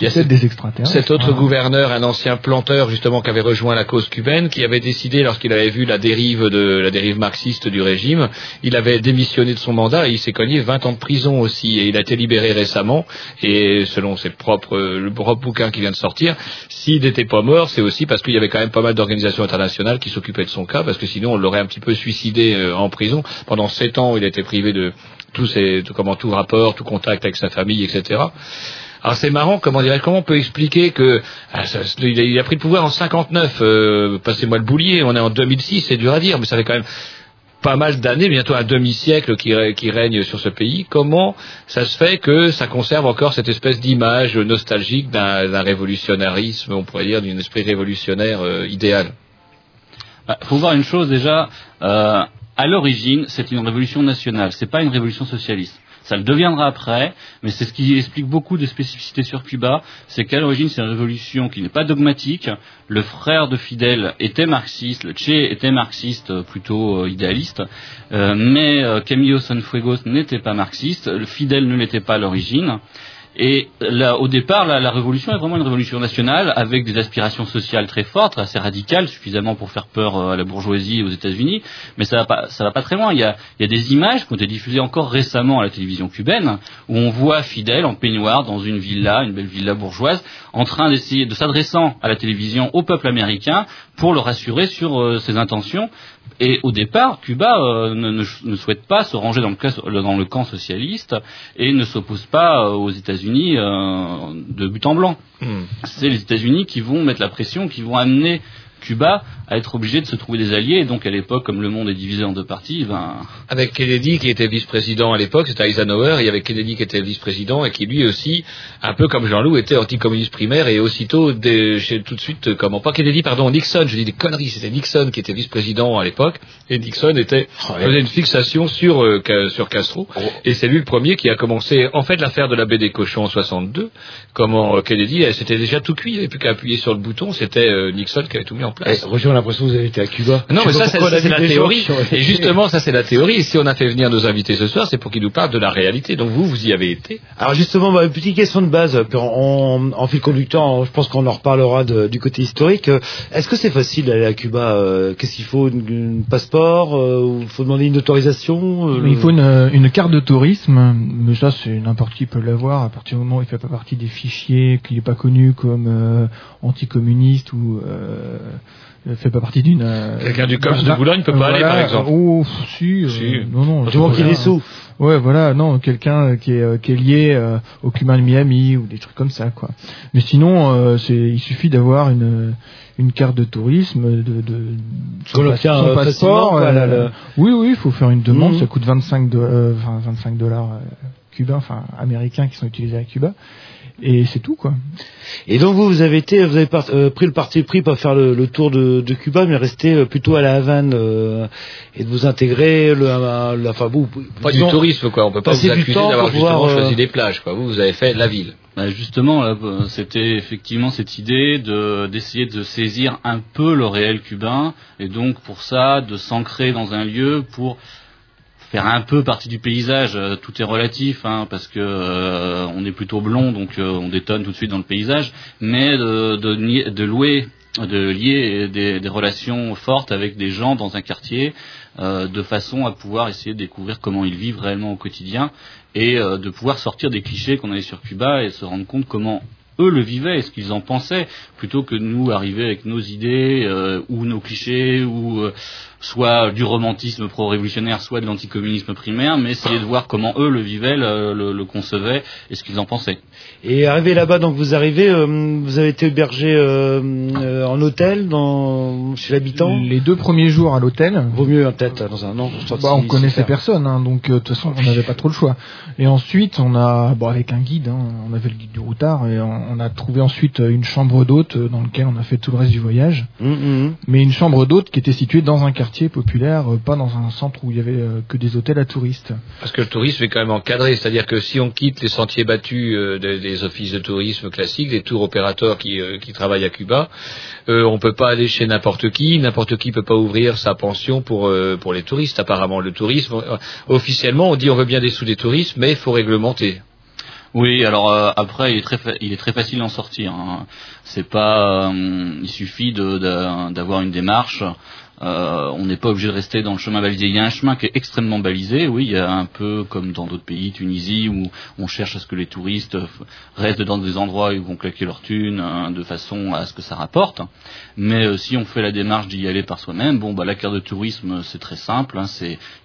Il y a peut-être des extraterrestres. Cet autre gouverneur, un ancien planteur justement qui avait rejoint la cause cubaine, qui avait décidé lorsqu'il avait vu la dérive de la dérive marxiste du régime, il avait démissionné de son mandat et il s'est cogné 20 ans de prison aussi et il a été libéré récemment et selon ses propres le propre bouquin qui vient de sortir, s'il n'était pas mort, c'est aussi parce qu'il y avait quand même pas mal d'organisations internationales qui s'occupaient de son cas parce que sinon on l'aurait un petit peu suicidé euh, en prison pendant sept ans, il a été privé de tous ses tout- comment tout rapport, tout contact avec sa famille, etc. Alors c'est marrant, comment dirais comment on peut expliquer que ah, a, pris le pouvoir en 59, euh, passez-moi le boulier, on est en 2006, c'est dur à dire, mais ça fait quand même pas mal d'années, bientôt un demi-siècle qui, rè- qui règne sur ce pays. Comment ça se fait que ça conserve encore cette espèce d'image nostalgique d'un d'un révolutionnarisme, on pourrait dire, d'une esprit révolutionnaire euh, idéal? Il faut voir une chose déjà. euh, à l'origine, c'est une révolution nationale. C'est pas une révolution socialiste. Ça le deviendra après, mais c'est ce qui explique beaucoup de spécificités sur Cuba. C'est qu'à l'origine, c'est une révolution qui n'est pas dogmatique. Le frère de Fidel était marxiste, le Che était marxiste, euh, plutôt euh, idéaliste, Euh, mais euh, Camillo Sanfuegos n'était pas marxiste. Le Fidel ne l'était pas à l'origine. Et là, au départ, la, révolution est vraiment une révolution nationale avec des aspirations sociales très fortes, assez radicales, suffisamment pour faire peur euh, à la bourgeoisie et aux États-Unis. Mais ça va pas, ça va pas très loin. Il y, a, des images qui ont été diffusées encore récemment à la télévision cubaine où on voit Fidel en peignoir dans une villa, une belle villa bourgeoise, en train d'essayer de s'adressant à la télévision au peuple américain pour le rassurer sur euh, ses intentions. Et au départ, Cuba euh, ne, souhaite pas se ranger dans le, camp socialiste et ne s'oppose pas aux États-Unis euh, de but en blanc. C'est les États-Unis qui vont mettre la pression, qui vont amener Cuba à être obligé de se trouver des alliés. Et donc à l'époque, comme le monde est divisé en deux parties, ben, Avec Kennedy qui était vice-président à l'époque, c'était Eisenhower, il y avait Kennedy qui était vice-président et qui lui aussi, un peu comme Jean-Loup, était anticommuniste primaire et aussitôt, tout de suite, comment pas Kennedy, pardon, Nixon, je dis des conneries, c'était Nixon qui était vice-président à l'époque et Nixon était faisait une fixation sur euh, Ca- sur Castro et c'est lui le premier qui a commencé en fait l'affaire de la baie des cochons en 62. Comment euh, Kennedy, c'était déjà tout cuit, il n'y avait plus qu'à appuyer sur le bouton, c'était euh, Nixon qui avait tout mis en place. Eh, Roger, on a l'impression que vous avez été à Cuba. Non, Je mais ça, c'est la théorie. Et justement, ça, c'est la théorie. Et si on a fait venir nos invités ce soir, c'est pour qu'ils nous parlent de la réalité. Donc vous, vous y avez été. Alors justement, bah, une petite question de base, puis en, en- en fil conducteur, je pense qu'on en reparlera de- du côté historique. Euh, Est-ce que c'est facile d'aller à Cuba Euh, Qu'est-ce qu'il faut une, une passeport euh, Il faut demander une autorisation euh, Il faut une, une carte de tourisme, mais ça c'est n'importe qui peut l'avoir à partir du moment où il fait pas partie des fichiers, qu'il n'est pas connu comme euh, anticommuniste ou euh, fait pas partie d'une. euh, Quelqu'un du COPS de d'un- Boulogne peut pas aller, par exemple. Oh, si, euh, Si. non, non. Du moment qu'il est sous. Ouais, voilà, non, quelqu'un qui est, euh, qui est lié euh, au cubain de Miami ou des trucs comme ça, quoi. Mais sinon, euh, c'est, il suffit d'avoir une une carte de tourisme, de, de son euh, euh, la- Oui, oui, il faut faire une demande. Mhm. Ça coûte 25, do- euh, enfin, 25 dollars euh, cubains, enfin américains qui sont utilisés à Cuba. Et c'est tout, quoi. Et donc vous, vous avez été, vous avez par- euh, pris le parti pris pas faire le, le tour de, de Cuba, mais rester euh, plutôt à la Havane euh, et de vous intégrer, le, à la, enfin vous, Pas disons, du tourisme, quoi. On peut pas passer vous accuser d'avoir justement voir, euh, choisi des plages, quoi. Vous, vous avez fait la ville. Bah, justement, euh, c'était effectivement cette idée de d'essayer de saisir un peu le réel cubain et donc pour ça de s'ancrer dans un lieu pour faire un peu partie du paysage. Euh, Tout est relatif, hein, parce que euh, on est plutôt blond, donc euh, on détonne tout de suite dans le paysage. Mais de, de, de louer de lier des, des relations fortes avec des gens dans un quartier, euh, de façon à pouvoir essayer de découvrir comment ils vivent réellement au quotidien et euh, de pouvoir sortir des clichés qu'on avait sur Cuba et se rendre compte comment eux le vivaient et ce qu'ils en pensaient, plutôt que nous arriver avec nos idées euh, ou nos clichés ou euh, soit du romantisme pro-révolutionnaire, soit de l'anticommunisme primaire, mais essayer de voir comment eux le vivaient, le, le- le concevaient et ce qu'ils en pensaient. Et arrivé là-bas, donc vous arrivez, euh, vous avez été hébergé euh, euh, en hôtel, dans, chez l'habitant? Les deux premiers jours à l'hôtel. Vaut mieux hein, peut-être dans un an. Bah, on connaissait personne, hein, donc euh, de toute façon on n'avait pas trop le choix. Et ensuite on a, bon avec un guide, hein, on avait le guide du routard et on, on a trouvé ensuite une chambre d'hôte dans laquelle on a fait tout le reste du voyage. Mhm. Mais une chambre d'hôte qui était située dans un quartier populaire, euh, pas dans un centre où il y avait euh, que des hôtels à touristes. Parce que le tourisme est quand même encadré, c'est-à-dire que si on quitte les sentiers battus euh, des, des offices de tourisme classiques, des tours opérateurs qui, qui travaillent à Cuba, on peut pas aller chez n'importe qui, n'importe qui peut pas ouvrir sa pension pour pour les touristes. Apparemment, le tourisme, officiellement, on dit on veut bien des sous des touristes, mais il faut réglementer. Oui, alors euh, après, il est très, fa- il est très facile d'en sortir. hein. C'est pas, euh, il suffit de- de- d'avoir une démarche. Euh, on n'est pas obligé de rester dans le chemin balisé. Il y a un chemin qui est extrêmement balisé. Oui, il y a un peu comme dans d'autres pays, Tunisie, où on cherche à ce que les touristes restent dans des endroits où ils vont claquer leur thune, hein, de façon à ce que ça rapporte. Mais euh, si on fait la démarche d'y aller par soi-même, bon, bah la carte de tourisme, c'est très simple. hein,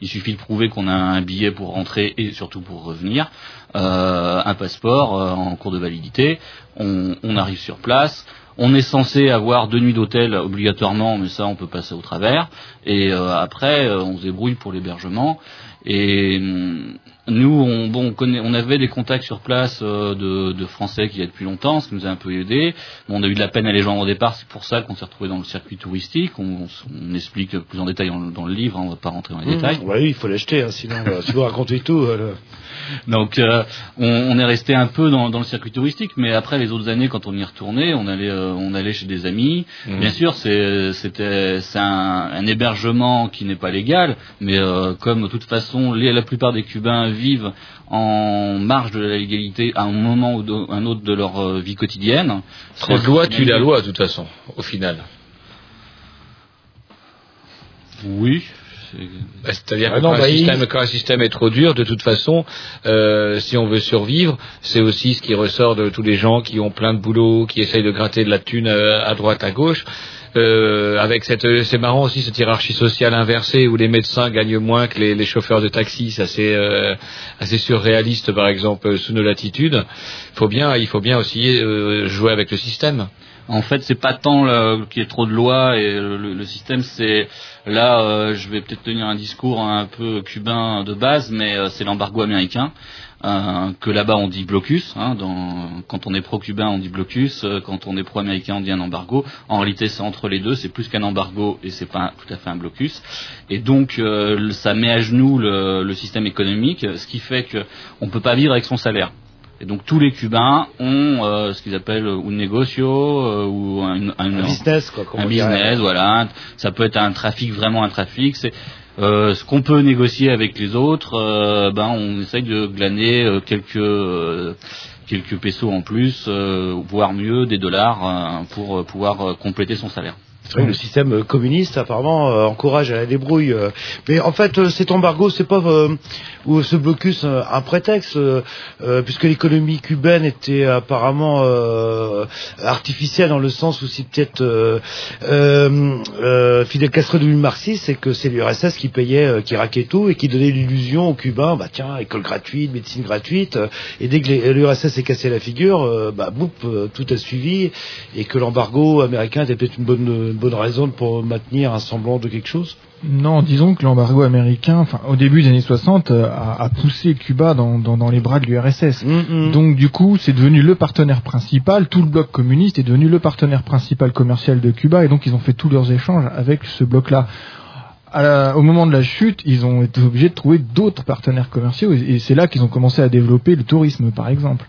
il suffit de prouver qu'on a un billet pour rentrer et surtout pour revenir euh, un passeport euh, en cours de validité. On arrive sur place. On est censé avoir deux nuits d'hôtel obligatoirement, mais ça on peut passer au travers. Et euh, après, euh, on se débrouille pour l'hébergement. Et hum, nous, on, bon, on, connaît, on avait des contacts sur place euh, de, de Français qui y a depuis longtemps, ce qui nous a un peu aidé. Bon, on a eu de la peine à les joindre au départ, c'est pour ça qu'on s'est retrouvé dans le circuit touristique. On, on explique plus en détail dans, dans le livre, hein, on va pas rentrer dans les détails. Mmh. Oui, il faut l'acheter, hein, sinon euh, si vous racontez tout. euh, Donc euh, on, on est resté un peu dans, dans le circuit touristique, mais après les autres années, quand on y retournait, on allait, euh, on allait chez des amis. Mhm. Bien sûr, c'est, c'était, c'est un, un hébergement qui n'est pas légal, mais euh, comme de toute façon, les- la plupart des Cubains vivent en marge de la légalité à un moment ou de- un autre de leur euh, vie quotidienne. De loi tue la loi, de toute façon, au final. Oui. C'est-à-dire Ah que non, quand, un bah, il- système, quand un système est trop dur, de toute façon, euh, si on veut survivre, c'est aussi ce qui ressort de tous les gens qui ont plein de boulot, qui essayent de gratter de la thune euh, à droite, à gauche. Euh, avec cette, c'est marrant aussi cette hiérarchie sociale inversée où les médecins gagnent moins que les, les chauffeurs de taxi, ça c'est euh, assez surréaliste par exemple sous nos latitudes. Faut bien, il faut bien aussi jouer avec le système. En fait, c'est pas tant qu'il y ait trop de lois et le, système, c'est là, euh, je vais peut-être tenir un discours un peu cubain de base, mais euh, c'est l'embargo américain. euh, que là-bas on dit blocus, hein, quand on est pro-cubain on dit blocus, quand on est pro-américain on dit un embargo. En réalité c'est entre les deux, c'est plus qu'un embargo et c'est pas tout à fait un blocus. Et donc ça met à genoux le, le système économique, ce qui fait que on peut pas vivre avec son salaire. Et donc tous les Cubains ont euh, ce qu'ils appellent un negocio euh, ou un, un- Un business, quoi, un business, voilà. Ça peut être un trafic, vraiment un trafic. C'est euh, ce qu'on peut négocier avec les autres. euh, ben on essaye de glaner euh, quelques euh, quelques pesos en plus, euh, voire mieux des dollars euh, pour pouvoir compléter son salaire. C'est vrai que le système communiste apparemment euh, encourage à la débrouille. euh. Mais en fait, euh, cet embargo, c'est pas euh, ou ce blocus euh, un prétexte, euh, euh, puisque l'économie cubaine était apparemment artificielle dans le sens où si peut-être Fidel Castro devenu marxiste, c'est que c'est l'URSS qui payait, qui raquait tout et qui donnait l'illusion aux Cubains, bah tiens, école gratuite, médecine gratuite. et dès que l'URSS s'est cassé la figure, bah boum, tout a suivi et que l'embargo américain était peut-être une bonne, une bonne raison pour maintenir un semblant de quelque chose. Non, disons que l'embargo américain, enfin, au début des années 60, euh, a, a poussé Cuba dans, dans, dans les bras de l'URSS. Mm, Donc, du coup, c'est devenu le partenaire principal. Tout le bloc communiste est devenu le partenaire principal commercial de Cuba, et donc ils ont fait tous leurs échanges avec ce bloc-là. À la- au moment de la chute, ils ont été obligés de trouver d'autres partenaires commerciaux, et, et c'est là qu'ils ont commencé à développer le tourisme, par exemple.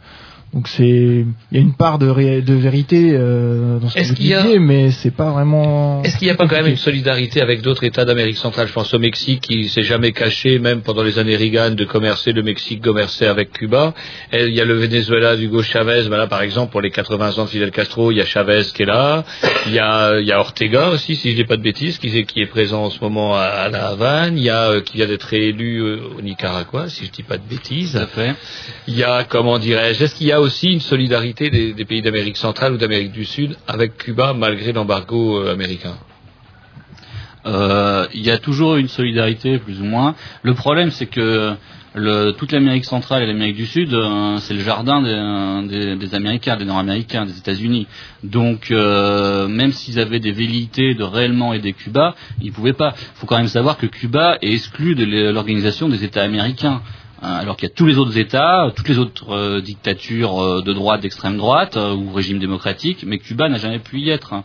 Donc c'est, il y a une part de, ré- de vérité euh, dans ce que Est-ce vous qu'il y a- disiez, mais c'est pas vraiment. Est-ce qu'il n'y a pas quand même une solidarité avec d'autres États d'Amérique centrale? Je pense au Mexique qui s'est jamais caché, même pendant les années Reagan, de commercer. Le Mexique commerçait avec Cuba. Et il y a le Venezuela d'Hugo Chavez. Ben là, par exemple, pour les 80 ans de Fidel Castro, il y a Chavez qui est là. Il y a, il y a Ortega aussi, si je dis pas de bêtises, qui est, qui est présent en ce moment à, à la Havane. Il y a euh, qui vient d'être réélu euh, au Nicaragua, si je dis pas de bêtises. Tout à fait. Il y a, comment dirais-je, est-ce qu'il y a aussi une solidarité des, pays d'Amérique centrale ou d'Amérique du Sud avec Cuba malgré l'embargo euh, américain Euh, il y a toujours une solidarité, plus ou moins. Le problème, c'est que le, toute l'Amérique centrale et l'Amérique du Sud, euh, c'est le jardin des, Américains, des Nord-Américains, des États-Unis. Donc, même s'ils avaient des velléités de réellement aider Cuba, ils pouvaient pas. Il faut quand même savoir que Cuba est exclu de l'organisation des États américains. Hein, Alors qu'il y a tous les autres États, toutes les autres euh, dictatures euh, de droite, d'extrême droite euh, ou régime démocratique, mais Cuba n'a jamais pu y être. hein.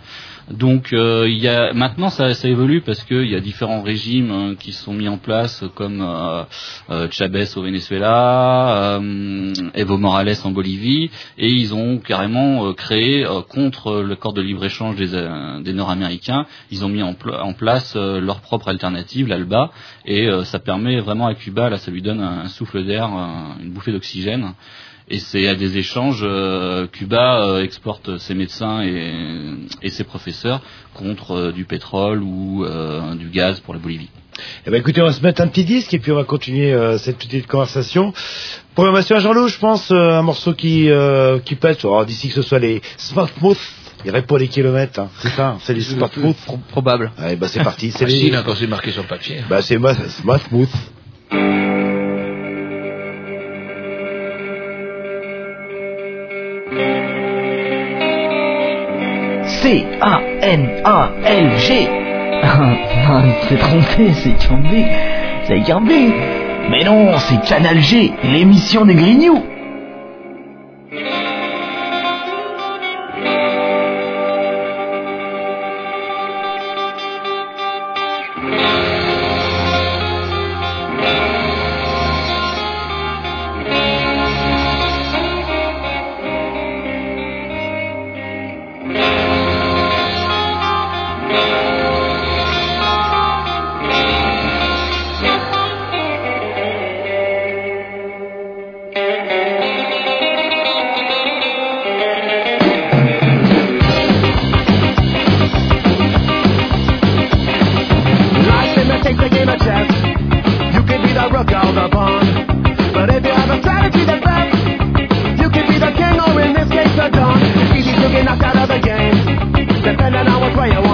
Donc euh, il y a maintenant ça, ça évolue parce qu'il y a différents régimes euh, qui sont mis en place comme euh, euh, Chavez au Venezuela, euh, Evo Morales en Bolivie et ils ont carrément euh, créé euh, contre l'accord de libre échange des, euh, des Nord-Américains, ils ont mis en, pla- en place euh, leur propre alternative, l'ALBA, et euh, ça permet vraiment à Cuba là ça lui donne un, souffle d'air, un- une bouffée d'oxygène. Et c'est à des échanges, euh, Cuba euh, exporte ses médecins et, et ses professeurs contre euh, du pétrole ou euh, du gaz pour la Bolivie. Eh ben écoutez, on va se mettre un petit disque et puis on va continuer euh, cette petite conversation. Programmation à Jean-Loup, je pense, euh, un morceau qui euh, qui pète. Alors, D'ici que ce soit les Smartmouth, il irait pas les kilomètres, hein. c'est ça, c'est les Smartmouth. probable. Ouais, bah c'est parti, c'est Facile, les... hein, quand c'est marqué sur le papier. Bah c'est ma- Smartmouth. C-A-N-A-L-G. Non, il s'est trompé, c'est Cambé. C'est Cambé. Mais non, c'est Canal G, l'émission des Grignoux. Depending on which way you wanna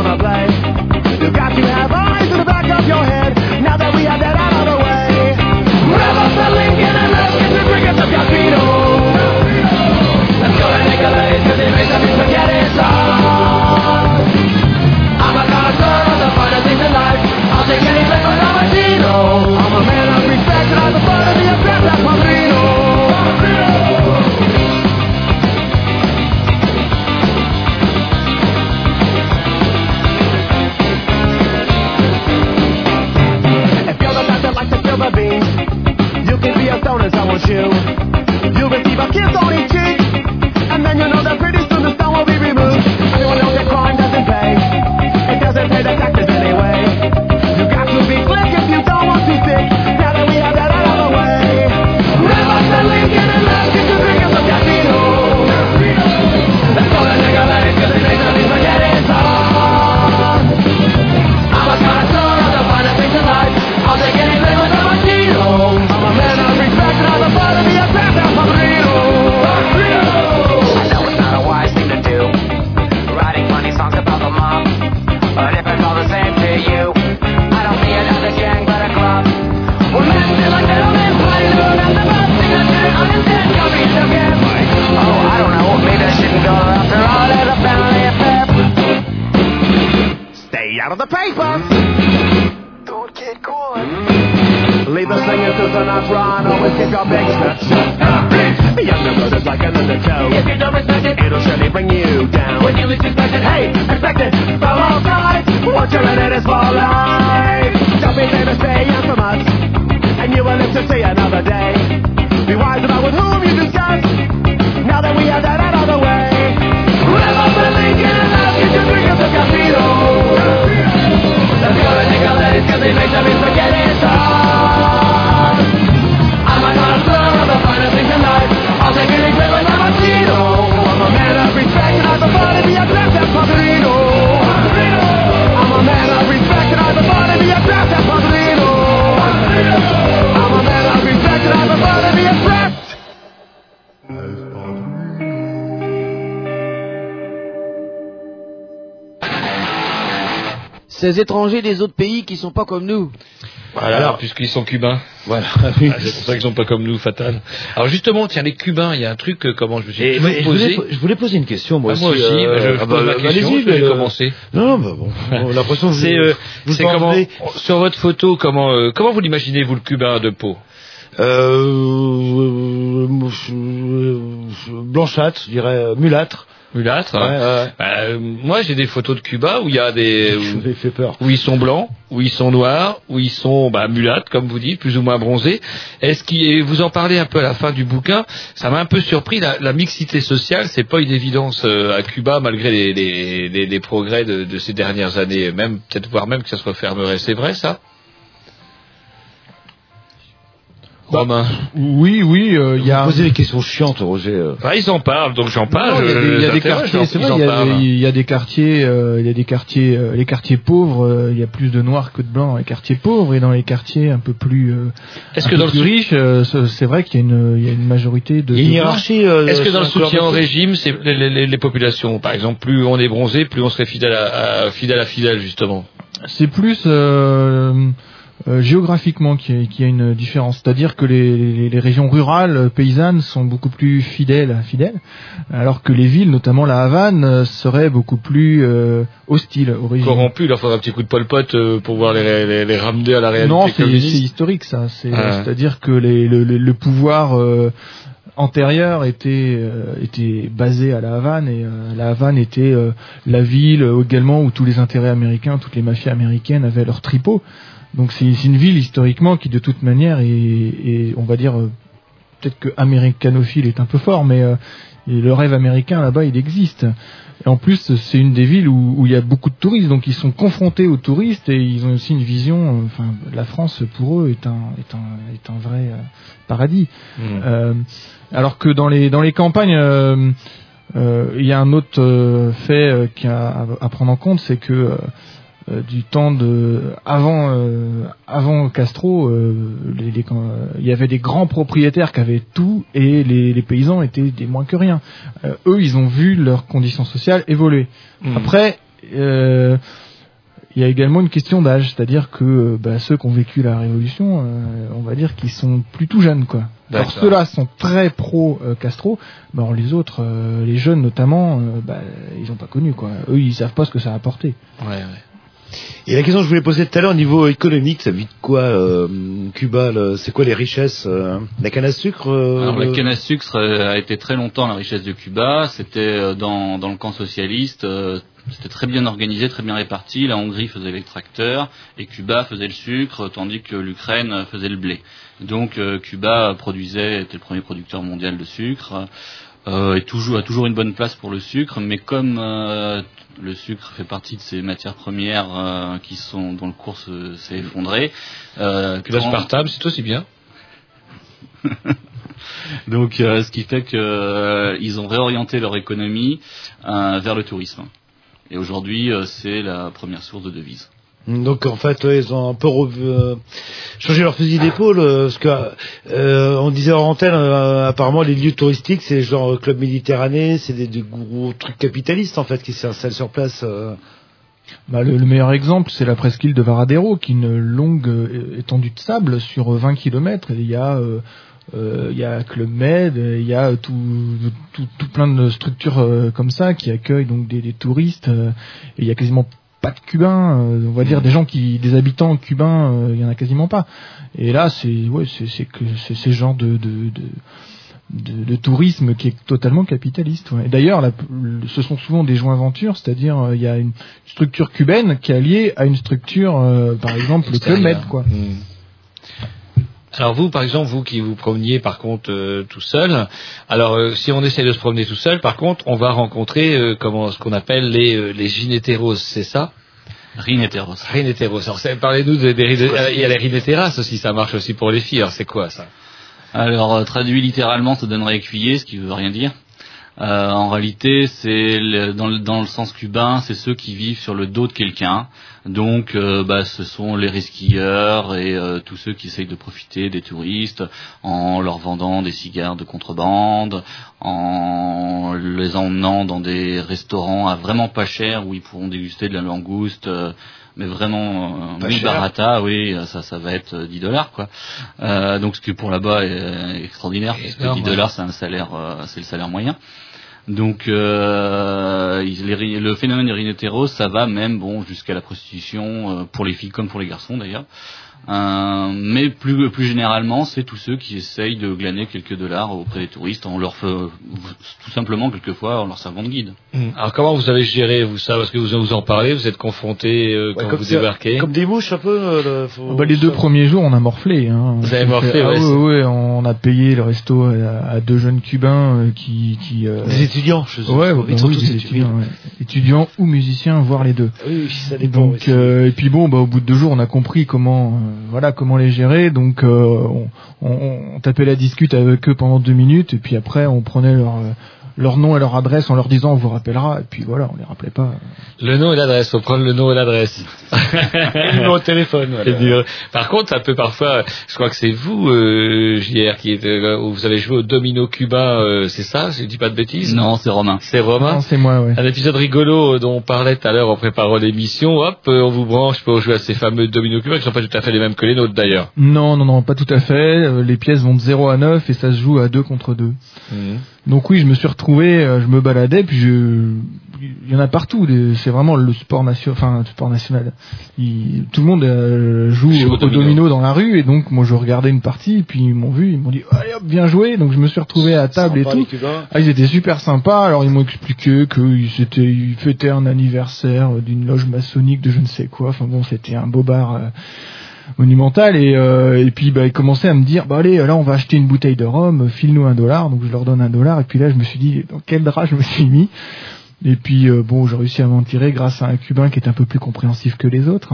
ces étrangers des autres pays qui sont pas comme nous. Voilà, Alors- puisqu'ils sont cubains. Voilà. Ah, c'est pour ça qu'ils sont pas comme nous, fatal. Alors justement, tiens, les Cubains, il y a un truc, euh, comment je me suis Et, mais je, posé. voulais, je voulais poser une question, moi Ah, aussi. moi aussi, euh, bah, je, je ah pose bah, ma question, allez-y, je vais euh, commencer. Non, bah bon, bon, l'impression que C'est vous- euh, vous c'est comment sur votre photo comment euh, comment vous l'imaginez vous le cubain de peau? Euh, euh, blanchâtre, je dirais euh, mulâtre. mulâtre Ouais, ouais. Euh, moi j'ai des photos de Cuba où il y a des Je m'avais fait peur. où ils sont blancs, où ils sont noirs, où ils sont bah, mulâtres, comme vous dites, plus ou moins bronzés. Est-ce qu'il vous en parlez un peu à la fin du bouquin Ça m'a un peu surpris. La, la mixité sociale, c'est pas une évidence euh, à Cuba malgré les, les, les, les progrès de, de ces dernières années. Même peut-être voire même que ça se refermerait. C'est vrai ça? Romain. Oui, oui, euh, il y a. Posez des questions chiantes, Roger. euh. Enfin, ils en parlent, donc j'en parle. Il y a des- quartiers, c'est vrai, il y a des- quartiers, euh, il y a des quartiers, les quartiers pauvres, euh, il y a plus de noirs que de blancs dans les quartiers pauvres et dans les quartiers un peu plus, euh, Est-ce que dans le euh, c'est vrai qu'il y a une, il y a une majorité de. Il y a une hiérarchie. euh, Est-ce que dans le soutien au régime, c'est les, les- les populations, par exemple, plus on est bronzé, plus on serait fidèle à, à- fidèle à fidèle justement? C'est plus euh, géographiquement qu'il y, a- qu'il y a une différence. C'est-à-dire que les, les- les régions rurales, euh, paysannes, sont beaucoup plus fidèles, fidèles, alors que les villes, notamment la Havane, euh, seraient beaucoup plus euh, hostiles au régime. Corrompu, il leur faudrait un petit coup de pol-pot euh, pour pouvoir les, les, les ramener à la réalité Non, c'est historique ça. Ah. C'est-à-dire que les- le, le- pouvoir euh, antérieur était euh, était basé à la Havane et euh, la Havane était euh, la ville également où tous les intérêts américains, toutes les mafias américaines avaient leur tripot. Donc c'est une ville historiquement qui de toute manière est, est, on va dire euh, peut-être que américanophile est un peu fort, mais euh, le rêve américain là-bas il existe. Et en plus, c'est une des villes où, où il y a beaucoup de touristes, donc ils sont confrontés aux touristes et ils ont aussi une vision. euh, Enfin, la France pour eux est un est un est un vrai euh, paradis. Mm. Euh, alors que dans les dans les campagnes, il y a un autre fait qui a à, à prendre en compte, c'est que euh, du temps de avant euh, avant Castro, euh, les- les- quand, il y avait des grands propriétaires qui avaient tout et les, les paysans étaient des moins que rien. Eux, ils ont vu leurs conditions sociales évoluer. Mm. Après, il y a également une question d'âge, c'est-à-dire que bah, ceux qui ont vécu la révolution, on va dire qu'ils sont plutôt jeunes, quoi. Alors ceux-là sont très pro euh, Castro, bah, alors les autres, euh, les jeunes notamment, euh, bah, ils ont pas connu, quoi. Eux, ils savent pas ce que ça a apporté. Ouais, ouais. Et la question que je voulais poser tout à l'heure au niveau économique, ça vit de quoi euh, Cuba C'est quoi les richesses euh, La canne à sucre euh, Alors la le- canne à sucre euh, a été très longtemps la richesse de Cuba. C'était euh, dans, dans le camp socialiste, euh, c'était très bien organisé, très bien réparti. La Hongrie faisait l'extracteur et Cuba faisait le sucre, tandis que l'Ukraine euh, faisait le blé. Donc euh, Cuba produisait, était le premier producteur mondial de sucre. Euh, et toujours a toujours une bonne place pour le sucre, mais comme euh, le sucre fait partie de ces matières premières euh, qui sont dont le cours se- s'est effondré, euh, l'aspartame, c'est aussi bien. donc, euh, ce qui fait que euh, ils ont réorienté leur économie euh, vers le tourisme. Et aujourd'hui, euh, c'est la première source de devises. Donc en fait, ils ont un peu euh, changé leur fusil d'épaule, euh, parce que euh, on disait en antenne, apparemment les lieux touristiques, c'est genre club méditerranée, c'est des, gros trucs capitalistes en fait qui s'installent sur place. Bah, le, le meilleur exemple, c'est la presqu'île de Varadero, qui est une longue étendue de sable sur 20 km. Il y a, il y a Club Med, il y a tout, tout, tout plein de structures comme ça qui accueillent donc des, touristes. il y a quasiment pas de Cubains, euh, on va dire des gens qui, des habitants cubains, euh, il y en a quasiment pas. Et là, c'est, ouais, c'est, c'est que c'est ce genre de, de, de de, de tourisme qui est totalement capitaliste. ouais. Et D'ailleurs, ce sont souvent des joints ventures, c'est-à-dire euh, il y a une structure cubaine qui est alliée à une structure, euh, par exemple, le Club Med, quoi. Mm. Alors vous, par exemple, vous qui vous promeniez par contre euh, tout seul, alors euh, si on essaie de se promener tout seul, par contre, on va rencontrer euh, comment ce qu'on appelle les euh, les gineteros, c'est ça? Rineteros. Rineteros. Alors parlez-nous des, des il y a les aussi, ça marche aussi pour les filles. Alors c'est quoi ça? Alors, traduit littéralement, ça donnerait écuyer, ce qui veut rien dire. Euh, en réalité, c'est dans, le, dans le sens cubain, c'est ceux qui vivent sur le dos de quelqu'un. Donc, euh, bah, ce sont les risquilleurs et euh, tous ceux qui essayent de profiter des touristes en leur vendant des cigares de contrebande, en les emmenant dans des restaurants à vraiment pas cher où ils pourront déguster de la langouste, euh, mais vraiment Pas oui barata, oui, ça ça va être euh, 10 dollars quoi. Euh, donc ce qui pour là-bas est euh, extraordinaire, Énorme, 10 ouais. dollars c'est un salaire, euh, c'est le salaire moyen. Donc euh, le phénomène des ça va même bon jusqu'à la prostitution euh, pour les filles comme pour les garçons d'ailleurs. Euh, mais plus plus généralement, c'est tous ceux qui essayent de glaner quelques dollars auprès des touristes en leur tout simplement quelquefois en leur servant de guide. Alors comment vous avez géré vous ça? Parce que vous vous en parlez, vous êtes confronté euh, quand comme vous débarquez. Comme des mouches un peu. euh, faut- Bah, les deux premiers jours, on a morflé. Hein. Vous avez morflé, fait- ah ouais, ouais, on a payé le resto à, à deux jeunes cubains euh, qui, qui euh, Des étudiants, je sais. Ouais, Ils ouais, sont oui, tous des étudiants. étudiants, ouais. étudiants ou musiciens, voire les deux. Oui, ça dépend. Donc euh, et puis bon, bah, au bout de deux jours, on a compris comment, euh, voilà, comment les gérer. Donc euh, on, on, tapait la discute avec eux pendant deux minutes, et puis après, on prenait leur euh, leur nom et leur adresse en leur disant on vous rappellera, et puis voilà, on les rappelait pas. Le nom et l'adresse, faut prendre le nom et l'adresse. Et le numéro de téléphone. voilà. Par contre, un peu parfois, je crois que c'est vous, euh, JR, qui est, euh, où vous avez joué au domino cubain, euh, c'est ça Je dis pas de bêtises? Non, c'est Romain. C'est Romain? Non, c'est moi, ouais. Un épisode rigolo dont on parlait tout à l'heure en préparant l'émission, hop, euh, on vous branche pour jouer à ces fameux domino cubains qui sont pas tout à fait les mêmes que les nôtres d'ailleurs. Non, non, non, pas tout à fait. Euh, Les pièces vont de 0 à 9 et ça se joue à 2 contre 2. Donc oui, je me suis retrouvé, euh, je me baladais, puis je, il y en a partout. C'est vraiment le sport national, enfin le sport national. Il- tout le monde euh, joue au domino. domino. dans la rue, et donc moi je regardais une partie, et puis ils m'ont vu, ils m'ont dit allez hop, bien joué. Donc je me suis retrouvé à table Sympa, et tout. Ah, ils étaient super sympas. Alors ils m'ont expliqué qu'ils étaient, ils fêtaient un anniversaire d'une loge maçonnique de je ne sais quoi. Enfin bon, c'était un bobard. euh, monumental et, euh, et puis bah, ils commençaient à me dire bah allez là on va acheter une bouteille de rhum file-nous un dollar. Donc je leur donne un dollar. Et puis là je me suis dit dans quel drap je me suis mis. Et puis euh, bon j'ai réussi à m'en tirer grâce à un cubain qui est un peu plus compréhensif que les autres.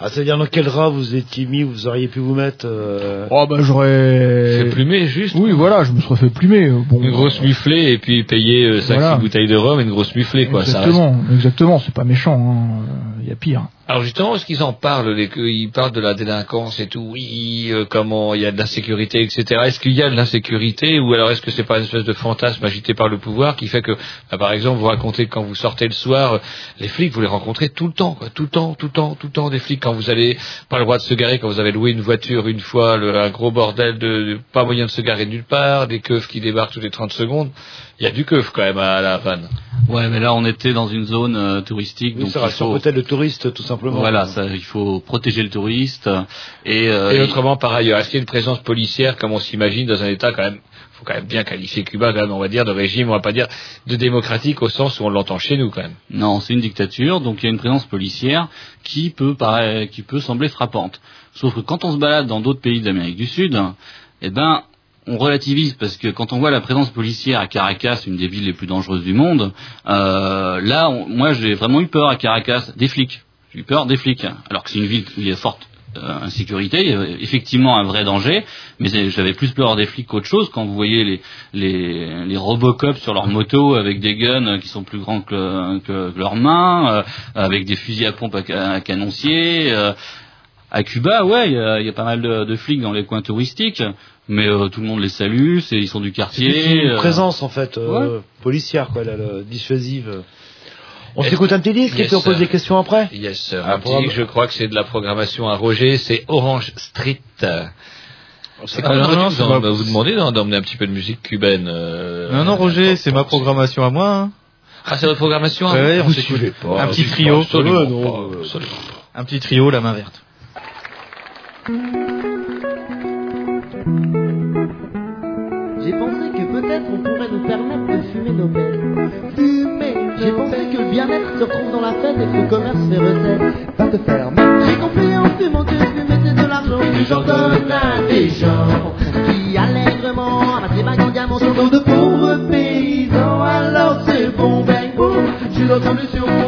Ah, c'est-à-dire dans quel drap vous étiez mis, vous auriez pu vous mettre euh, oh bah j'aurais C'est plumé juste. Oui voilà je me serais fait plumer. Bon Une grosse muflée et puis payer 5-6 Voilà. bouteilles de rhum et une grosse muflée quoi. Ça reste- exactement exactement c'est pas méchant il y a pire Alors justement, est-ce qu'ils en parlent les- Ils parlent de la délinquance et tout? Oui, euh, comment? Il y a de l'insécurité, etc. Est-ce qu'il y a de l'insécurité? Ou alors est-ce que c'est pas une espèce de fantasme agité par le pouvoir qui fait que, bah, par exemple, vous racontez quand vous sortez le soir, les flics vous les rencontrez tout le temps, quoi, tout le temps, tout le temps, tout le temps des flics quand vous allez pas le droit de se garer, quand vous avez loué une voiture une fois, le- un gros bordel de, de- pas moyen de se garer nulle part, des keufs qui débarquent toutes les 30 secondes. Il y a du keuf quand même à la Havane. Ouais, mais là on était dans une zone euh, touristique, Oui, donc ça rassure faut, peut-être le touriste tout simplement. voilà, ça, il faut protéger le touriste et, euh, Et autrement, par ailleurs, est-ce qu'il y a une présence policière, comme on s'imagine, dans un État quand même, faut quand même bien qualifier Cuba, quand même, on va dire, de régime, on va pas dire de démocratique au sens où on l'entend chez nous, quand même. Non, c'est une dictature, donc il y a une présence policière qui peut paraître, qui peut sembler frappante. Sauf que quand on se balade dans d'autres pays d'Amérique du Sud, eh ben, on relativise parce que quand on voit la présence policière à Caracas, une des villes les plus dangereuses du monde, euh, là, moi, j'ai vraiment eu peur à Caracas des flics. J'ai eu peur des flics, alors que c'est une ville où il y a forte euh, insécurité, a effectivement un vrai danger, mais j'avais plus peur des flics qu'autre chose quand vous voyez les, les, les sur leur moto avec des guns euh, qui sont plus grands que, leurs mains, euh, avec des fusils à pompe à, ca- à canoncier. euh, à Cuba, ouais, il y a, pas mal de flics dans les coins touristiques, mais euh, tout le monde les salue, c'est, ils sont du C'est quartier. une euh, présence en fait euh, policière quoi, là, dissuasive. On s'écoute un petit disque et Yes, puis on pose sir. des questions après. Yes, sir. Un petit, je crois que c'est de la programmation à Roger, c'est Orange Street. C'est quand Ah, même non, non, de c'est vous d'en- d'emmener un petit peu de musique cubaine. euh, Non, non, Roger, c'est ma programmation à moi. hein. Ah, c'est votre programmation Ouais, ouais, on s'écoute. Un petit trio. pas, absolument Ouais, non, pas, absolument pas. Un petit trio, la main verte. Fumer J'ai pensé que le bien-être se retrouve dans la fête et que le commerce fait recette. Va te faire. J'ai compris en fumant que fumer c'est de l'argent que j'en donne à des gens qui allègrement ramassent les bagues en diamant sur dos de pauvres paysans. Alors c'est bon, bang, boum. J'ai la solution pour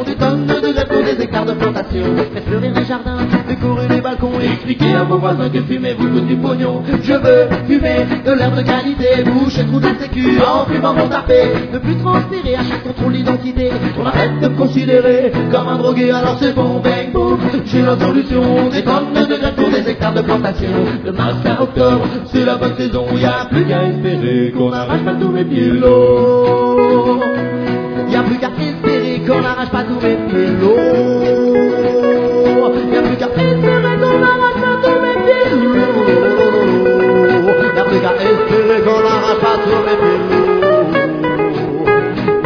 des hectares de plantation. Faire fleurir les jardins, décorer les balcons et expliquer à vos voisins que fumer vous coûte du pognon. Je veux fumer de l'herbe de qualité, boucher trou de la sécu en fumant mon tapé. Ne plus transpirer à chaque contrôle d'identité. On arrête de me considérer comme un drogué, alors c'est bon, bang, boum. J'ai la solution, des tonnes de greffes pour des hectares de plantation. De mars à octobre, c'est la bonne saison, y a plus qu'à espérer qu'on arrache pas tous mes pieds. Y a plus qu'à qu'on n'arrache pas tous mes pieds lourds. Y'a plus qu'à espérer qu'on n'arrache pas tous mes pieds lourds. Y'a plus qu'à espérer qu'on n'arrache pas tous mes pieds.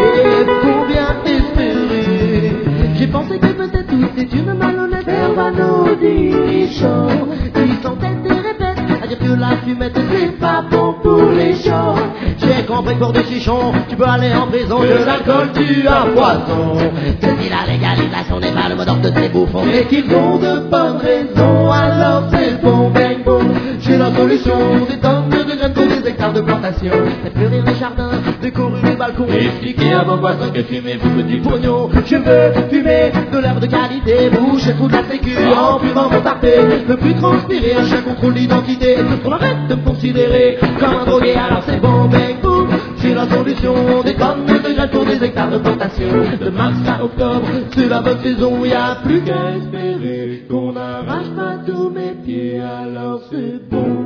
Et pour espérer, j'ai pensé que peut-être oui, c'est une malhonnête herbe à nos dirigeants dire que la fumette c'est pas bon pour les chauds. J'ai compris pour des chichons, tu peux aller en prison, de l'alcool tu as poison. Si la légalisation n'est pas le mot d'ordre de ces bouffons, mais qu'ils ont de bonnes raisons, alors c'est bon, bang, boom. J'ai la solution, des tonnes de graines pour des hectares de plantation. Faites fleurir les jardins, décorer les balcons. Expliquez à vos voisins que fumez vous petit pognon? Je veux fumer de l'herbe de qualité, boucher toute la sécu en fumant mon tarté. Ne plus transpirer, un chien contrôle l'identité. On arrête de considérer comme un drogué, alors c'est bon, bang, boom. J'ai la solution, des tonnes de graines pour des hectares de plantation. De mars à octobre, c'est la bonne saison, y a plus qu'à espérer qu'on n'arrache pas tous mes pieds, alors c'est bon.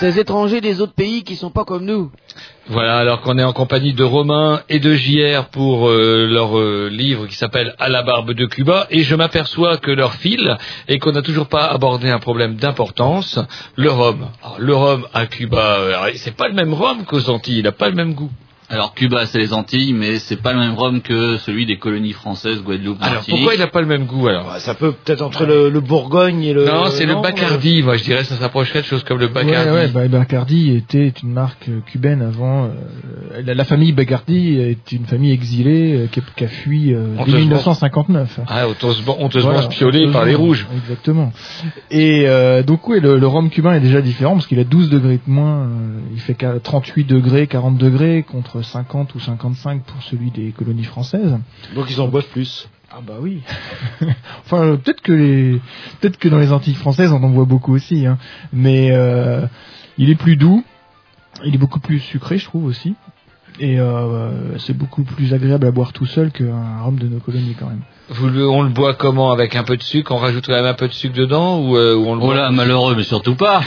Ces étrangers des autres pays qui sont pas comme nous. Voilà, alors qu'on est en compagnie de Romain et de JR pour euh, leur euh, livre qui s'appelle À la barbe de Cuba, et je m'aperçois que leur fil et qu'on n'a toujours pas abordé un problème d'importance, le rhum. Alors, le rhum à Cuba, euh, c'est pas le même rhum qu'aux Antilles, il n'a pas le même goût. Alors Cuba, c'est les Antilles, mais c'est pas le même rhum que celui des colonies françaises, Guadeloupe, Alors Martinique. pourquoi il n'a pas le même goût alors Ça peut peut-être entre le, le Bourgogne et le. Non, c'est le Bacardi, moi je dirais, ça s'approcherait de choses comme le Bacardi. Ouais, ouais, bah, Bacardi était une marque euh, cubaine avant. euh, la, la famille Bacardi est une famille exilée euh, qui, a- qui a fui euh, dès Honteusement. 1959. Ah, honteusement, honteusement Voilà, spiolé par les rouges. Exactement. Et euh, donc oui, le, le rhum cubain est déjà différent parce qu'il a 12 degrés de moins. euh, il fait qu'à 38 degrés, 40 degrés contre 50 ou 55 pour celui des colonies françaises. Donc ils en boivent plus. Ah bah oui. enfin, peut-être que les, peut-être que dans les Antilles françaises, on en voit beaucoup aussi. Hein. Mais euh, il est plus doux. Il est beaucoup plus sucré, je trouve aussi. Et euh, c'est beaucoup plus agréable à boire tout seul qu'un rhum de nos colonies quand même. Vous le- on le boit comment Avec un peu de sucre? On rajoute quand même un peu de sucre dedans ou, euh, ou on le Oh boit là, malheureux, mais surtout pas.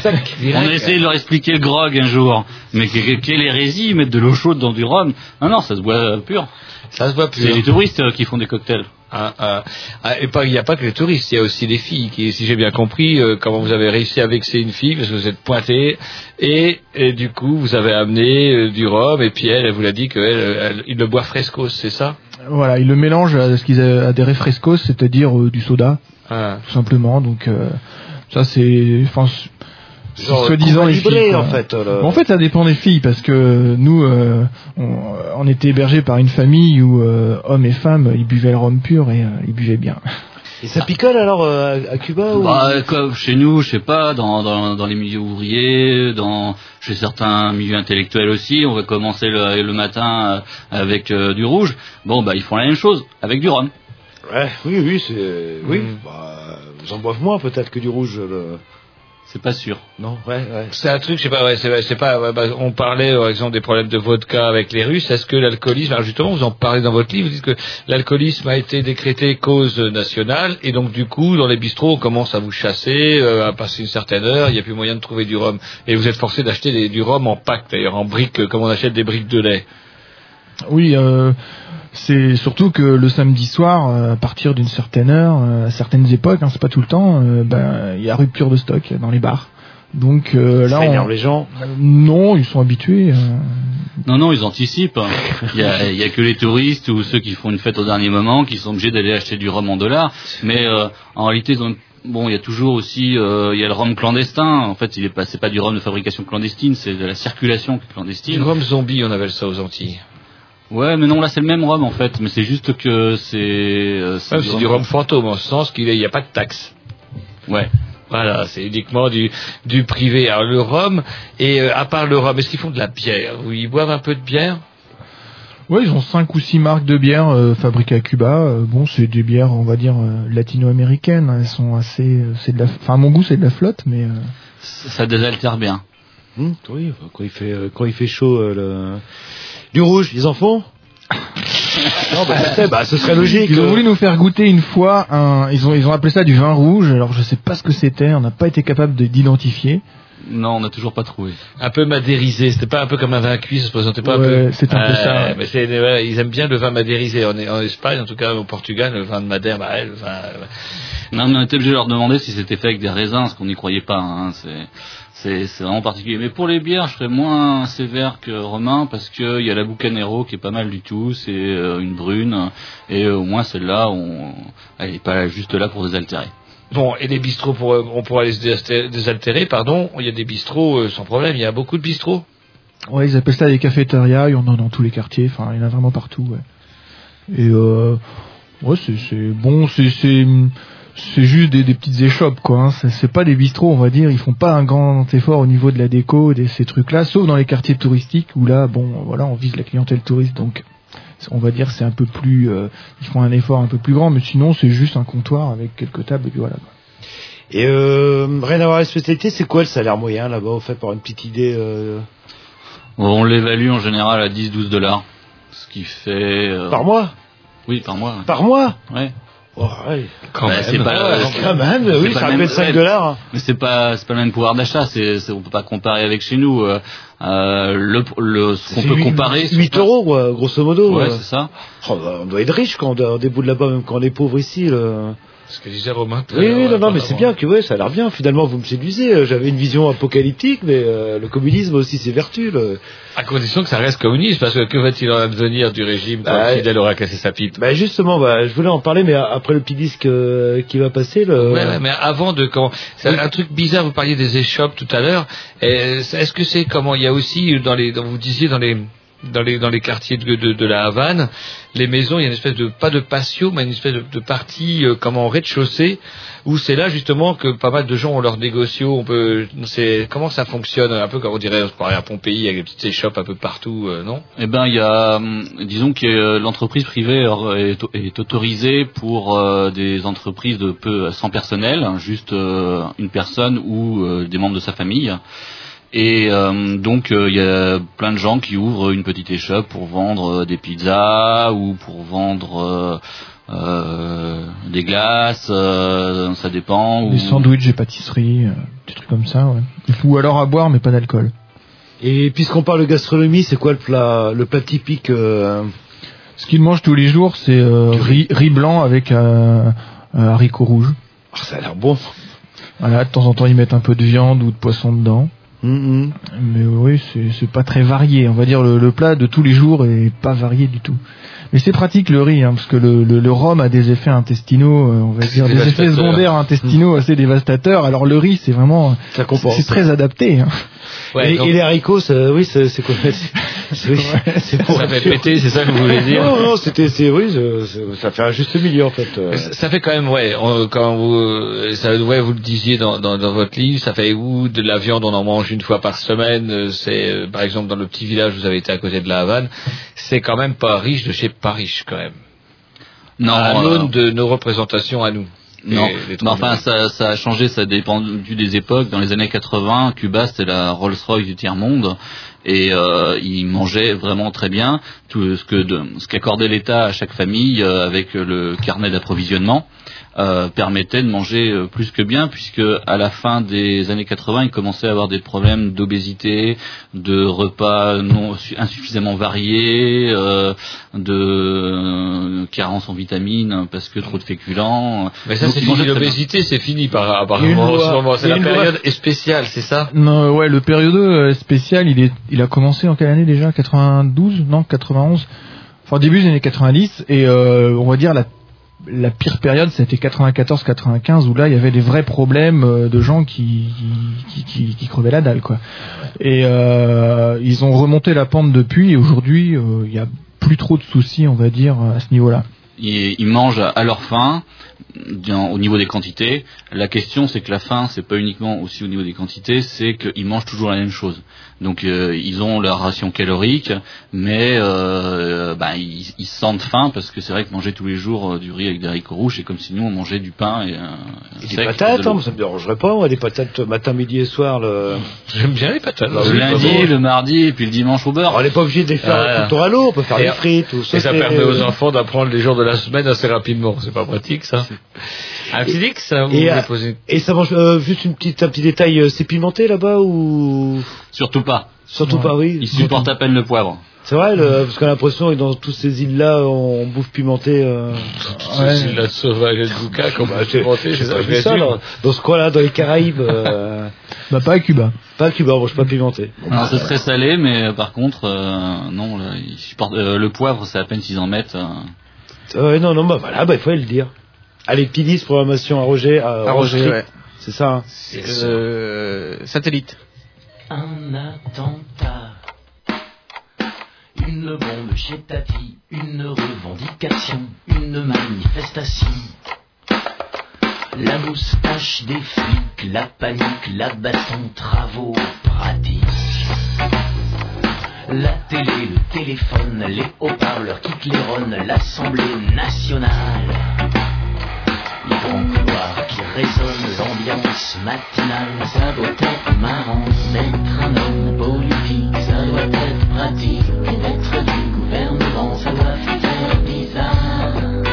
On a essayé de leur expliquer le grog un jour. Mais que- que- quelle hérésie, mettre de l'eau chaude dans du rhum. Non, non, ça se boit pur. Ça se boit pur. C'est les touristes euh, qui font des cocktails. Ah, ah. Ah, et pas, il n'y a pas que les touristes, il y a aussi les filles qui, si j'ai bien compris, euh, comment vous avez réussi à vexer une fille parce que vous êtes pointé et, et du coup vous avez amené euh, du rhum et puis elle, elle vous l'a dit qu'il le boit fresco, c'est ça? Voilà, ils le mélangent à ce qu'ils a- à des refrescos, c'est-à-dire euh, du soda, Ah. tout simplement. Donc euh, ça c'est, enfin, soi-disant les filles. quoi. en fait, le- Bon, en fait, ça dépend des filles parce que nous, euh, on, on était hébergés par une famille où euh, hommes et femmes, ils buvaient le rhum pur et euh, ils buvaient bien. Et ça picole alors euh, à Cuba ou... Bah, comme chez nous, je sais pas, dans, dans, dans les milieux ouvriers, dans chez certains milieux intellectuels aussi, on va commencer le, le matin euh, avec euh, du rouge. Bon, bah ils font la même chose avec du rhum. Ouais, oui, oui, c'est. Oui, Mm. bah, ils en boivent moins peut-être que du rouge. Le... C'est pas sûr. Non, ouais, ouais. C'est un truc, je sais pas, ouais, c'est, c'est pas, ouais, bah, on parlait par exemple des problèmes de vodka avec les Russes. Est-ce que l'alcoolisme, alors justement, vous en parlez dans votre livre, vous dites que l'alcoolisme a été décrété cause nationale et donc du coup, dans les bistrots, on commence à vous chasser, euh, à passer une certaine heure, il n'y a plus moyen de trouver du rhum et vous êtes forcé d'acheter des- du rhum en pack, d'ailleurs en briques, euh, comme on achète des briques de lait. Oui, euh, c'est surtout que le samedi soir, euh, à partir d'une certaine heure, euh, à certaines époques, hein, c'est pas tout le temps, euh, ben il y a rupture de stock dans les bars. Donc euh, là, Ça on- énerve les gens. non, ils sont habitués. euh. Non, non, ils anticipent. Il y a, il y a que les touristes ou ceux qui font une fête au dernier moment qui sont obligés d'aller acheter du rhum en dollars. Mais euh, en réalité, ils ont- bon, il y a toujours aussi, euh, il y a le rhum clandestin. En fait, il est pas, c'est pas du rhum de fabrication clandestine, c'est de la circulation clandestine. Du rhum zombie, on appelle ça aux Antilles. Ouais, mais non, là c'est le même rhum en fait, mais c'est juste que c'est. euh, c'est du rhum fantôme, en ce sens qu'il n'y a pas de taxe. Ouais. Voilà, c'est uniquement du, du privé. Alors le rhum, et euh, à part le rhum, est-ce qu'ils font de la bière? Ou ils boivent un peu de bière? Ouais, ils ont cinq ou six marques de bières euh, fabriquées à Cuba. Euh, bon, c'est des bières, on va dire euh, latino-américaines. Elles sont assez, euh, c'est de la, enfin à mon goût c'est de la flotte, mais euh, Ça désaltère bien. Hum, oui, quand il fait quand il fait chaud, euh, le... du rouge, ils en font. non, bah, ça fait, bah, ce serait logique. Ils ont euh. voulu nous faire goûter une fois un, ils ont, ils ont appelé ça du vin rouge. Alors je sais pas ce que c'était, on n'a pas été capable de- d'identifier. Non, on n'a toujours pas trouvé. Un peu madérisé, c'était pas un peu comme un vin cuit, ça se présentait pas Ouais, un peu c'est un peu ça, ouais. Mais c'est, voilà, ils aiment bien le vin madérisé. En, en Espagne, en tout cas au Portugal, le vin de Madère, bah, le vin, Non, mais on était obligé de leur demander si c'était fait avec des raisins, parce qu'on n'y croyait pas. Hein. C'est, c'est, vraiment particulier. Mais pour les bières, je serais moins sévère que Romain, parce qu'il y a la Bucanero qui est pas mal du tout. C'est euh, une brune, et euh, au moins celle-là, on, elle est pas juste là pour désaltérer. Bon, et les bistrots, pour, on pourra les désaltérer, désaltérer, pardon. Il y a des bistrots euh, sans problème. Il y a beaucoup de bistrots. Ouais, ils appellent ça des cafétérias, il y en a dans tous les quartiers, enfin, il y en a vraiment partout, ouais. Et euh, ouais, c'est c'est bon, c'est c'est juste des, des petites échoppes, quoi. Hein. C'est pas des bistrots, on va dire. Ils font pas un grand effort au niveau de la déco, de ces trucs-là, sauf dans les quartiers touristiques où là, bon, voilà, on vise la clientèle touriste, donc on va dire c'est un peu plus, euh, ils font un effort un peu plus grand, mais sinon c'est juste un comptoir avec quelques tables et puis voilà. quoi. Et euh, rien à voir avec la spécialité, c'est quoi le salaire moyen là-bas, au fait, pour une petite idée euh, On l'évalue en général à 10-12 dollars, ce qui fait... euh, Par mois? Oui, par mois. Par mois? Ouais. Oh, ouais. Quand même. c'est pas, Ouais, c'est- quand même, oui, pas ça même- 5 ouais, dollars. Mais c'est pas, c'est pas le même pouvoir d'achat. C'est, c'est- on peut pas comparer avec chez nous. Euh, euh, le, le, ce qu'on peut comparer. 8 euros, quoi, grosso modo. Ouais, euh. c'est ça. Oh, bah, on doit être riche quand on, on déboule là-bas, même quand on est pauvre ici. Là. Ce que disait Romain. Oui, oui, non, non, mais c'est bien que ouais, ça a l'air bien. Finalement, vous me séduisez. Euh, J'avais une vision apocalyptique, mais euh, le communisme aussi ses vertus. là. À condition que ça reste communiste, parce que que va-t-il en advenir du régime quand Bah, Fidel aura cassé sa pipe? Bah justement, bah, je voulais en parler, mais après le petit disque euh, qui va passer, le... Ouais, ouais, mais avant de quand c'est un truc bizarre, vous parliez des échoppes tout à l'heure. Est-ce que c'est comment? Il y a aussi dans les, vous disiez dans les dans les dans les quartiers de, de, de la Havane, les maisons, il y a une espèce de pas de patio, mais une espèce de, de partie euh, comme en rez-de-chaussée où c'est là justement que pas mal de gens ont leurs négocios. On peut, c'est comment ça fonctionne un peu comme on dirait on se à Pompéi avec des petites échoppes un peu partout, euh, non? Eh ben, il y a, hum, disons que euh, l'entreprise privée est, est autorisée pour euh, des entreprises de peu sans personnel, hein, juste euh, une personne ou euh, des membres de sa famille. Et euh, donc euh, il y a plein de gens qui ouvrent une petite échoppe pour vendre euh, des pizzas ou pour vendre euh, euh, des glaces, euh, ça dépend. Des ou- sandwichs et pâtisseries, euh, des trucs comme ça, ouais. Ou alors à boire, mais pas d'alcool. Et puisqu'on parle de gastronomie, c'est quoi le plat, le plat typique euh, Ce qu'ils mangent tous les jours, c'est euh, riz, riz blanc avec euh, euh, haricots rouges. Ah, Ça a l'air bon. Voilà, de temps en temps, ils mettent un peu de viande ou de poisson dedans. Mhm. Mais oui, c'est c'est pas très varié. On va dire le, le plat de tous les jours est pas varié du tout. Mais c'est pratique le riz, hein, parce que le, le, le rhum a des effets intestinaux, euh, on va dire des effets secondaires intestinaux assez dévastateurs. Alors le riz, c'est vraiment, c'est très adapté. Hein. Ouais, et, donc- et les haricots, ça, oui, c'est c'est quoi? oui, c'est pour Ça fait péter, c'est ça que vous voulez dire Non, non, c'était, c'est oui, ça fait un juste milieu en fait. euh. Ça ça fait quand même, ouais, on- quand vous, euh, ça, ouais, vous le disiez dans, dans, dans votre livre, ça fait où de la viande, on en mange une fois par semaine. euh, C'est, euh, par exemple, dans le petit village, où vous avez été à côté de la Havane, c'est quand même pas riche de chez pas riche quand même. Non, à euh, l'aune de nos représentations à nous. Non, mais enfin ça, ça a changé, ça dépend du des époques. Dans les années 80, Cuba c'était la Rolls-Royce du tiers monde et euh, ils mangeaient vraiment très bien tout ce que ce qu'accordait l'État à chaque famille euh, avec le carnet d'approvisionnement euh, permettait de manger euh, plus que bien puisque à la fin des années 80, ils commençaient à avoir des problèmes d'obésité, de repas non su- insuffisamment variés, euh, de euh, carence en vitamines parce que trop de féculents. Mais ça, c'est fini. L'obésité, c'est fini par, Il apparemment en ce moment. il C'est la loi- période est spéciale, c'est ça? Non, ouais, le période euh, spécial, il est, il a commencé en quelle année déjà? 92 Non, 91 Enfin, début des années 90, et euh, on va dire la, la pire période, c'était 94-95, où là, il y avait des vrais problèmes euh, de gens qui, qui, crevaient la dalle, quoi. Et euh, ils ont remonté la pente depuis, et aujourd'hui, euh, il y a plus trop de soucis, on va dire, à ce niveau-là. ils mangent à leur faim dans- au niveau des quantités. La question, c'est que la faim, c'est pas uniquement aussi au niveau des quantités, c'est qu'ils mangent toujours la même chose. Donc euh, ils ont leur ration calorique, mais euh, bah, ils, ils se sentent faim parce que c'est vrai que manger tous les jours euh, du riz avec des haricots rouges, c'est comme si nous on mangeait du pain et, euh, Et sec, des de patates, l'eau. hein, ça me dérangerait pas, moi, des patates matin, midi et soir. Le... J'aime bien les patates. Le lundi, bon. le mardi et puis le dimanche au beurre. On n'est pas obligé de les faire Ah. tout à l'eau, on peut faire Et- des frites ou Et ça permet aux enfants d'apprendre les jours de la semaine assez rapidement. C'est pas pratique, ça Un petit Dix, ça vous Et, et ça mange euh, juste une petite, un petit détail, euh, c'est pimenté là-bas ou? Surtout pas. Surtout Ouais. pas, oui. Ils supportent à peine le poivre. C'est vrai, le, parce qu'on a l'impression que dans toutes ces îles-là, on bouffe pimenté. Euh... C'est la sauvage et le bouca, comme Bah, je j'ai- pimenté, j'ai c'est pas ça, vu ça dans, dans ce coin-là, dans les Caraïbes. Euh... Bah pas à Cuba. pas à Cuba, on mange pas pimenté. Alors c'est très salé, mais par contre, euh, non, là, ils supportent, euh, le poivre, c'est à peine s'ils en mettent. euh. Ouais, non, non, bah voilà, bah il faut le dire. Allez, petit 10, programmation à Roger. À, À Roger, Roger. ouais. C'est ça. hein. Euh, satellite. Un attentat, une bombe chez Tati, une revendication, une manifestation. La moustache des flics, la panique, la baston, travaux pratiques. La télé, le téléphone, les haut-parleurs qui claironnent, l'Assemblée nationale. Couloirs qui résonnent, l'ambiance matinale, ça doit être marrant d'être un homme politique, ça doit être pratique d'être du gouvernement, ça doit faire bizarre,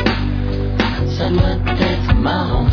ça doit être marrant.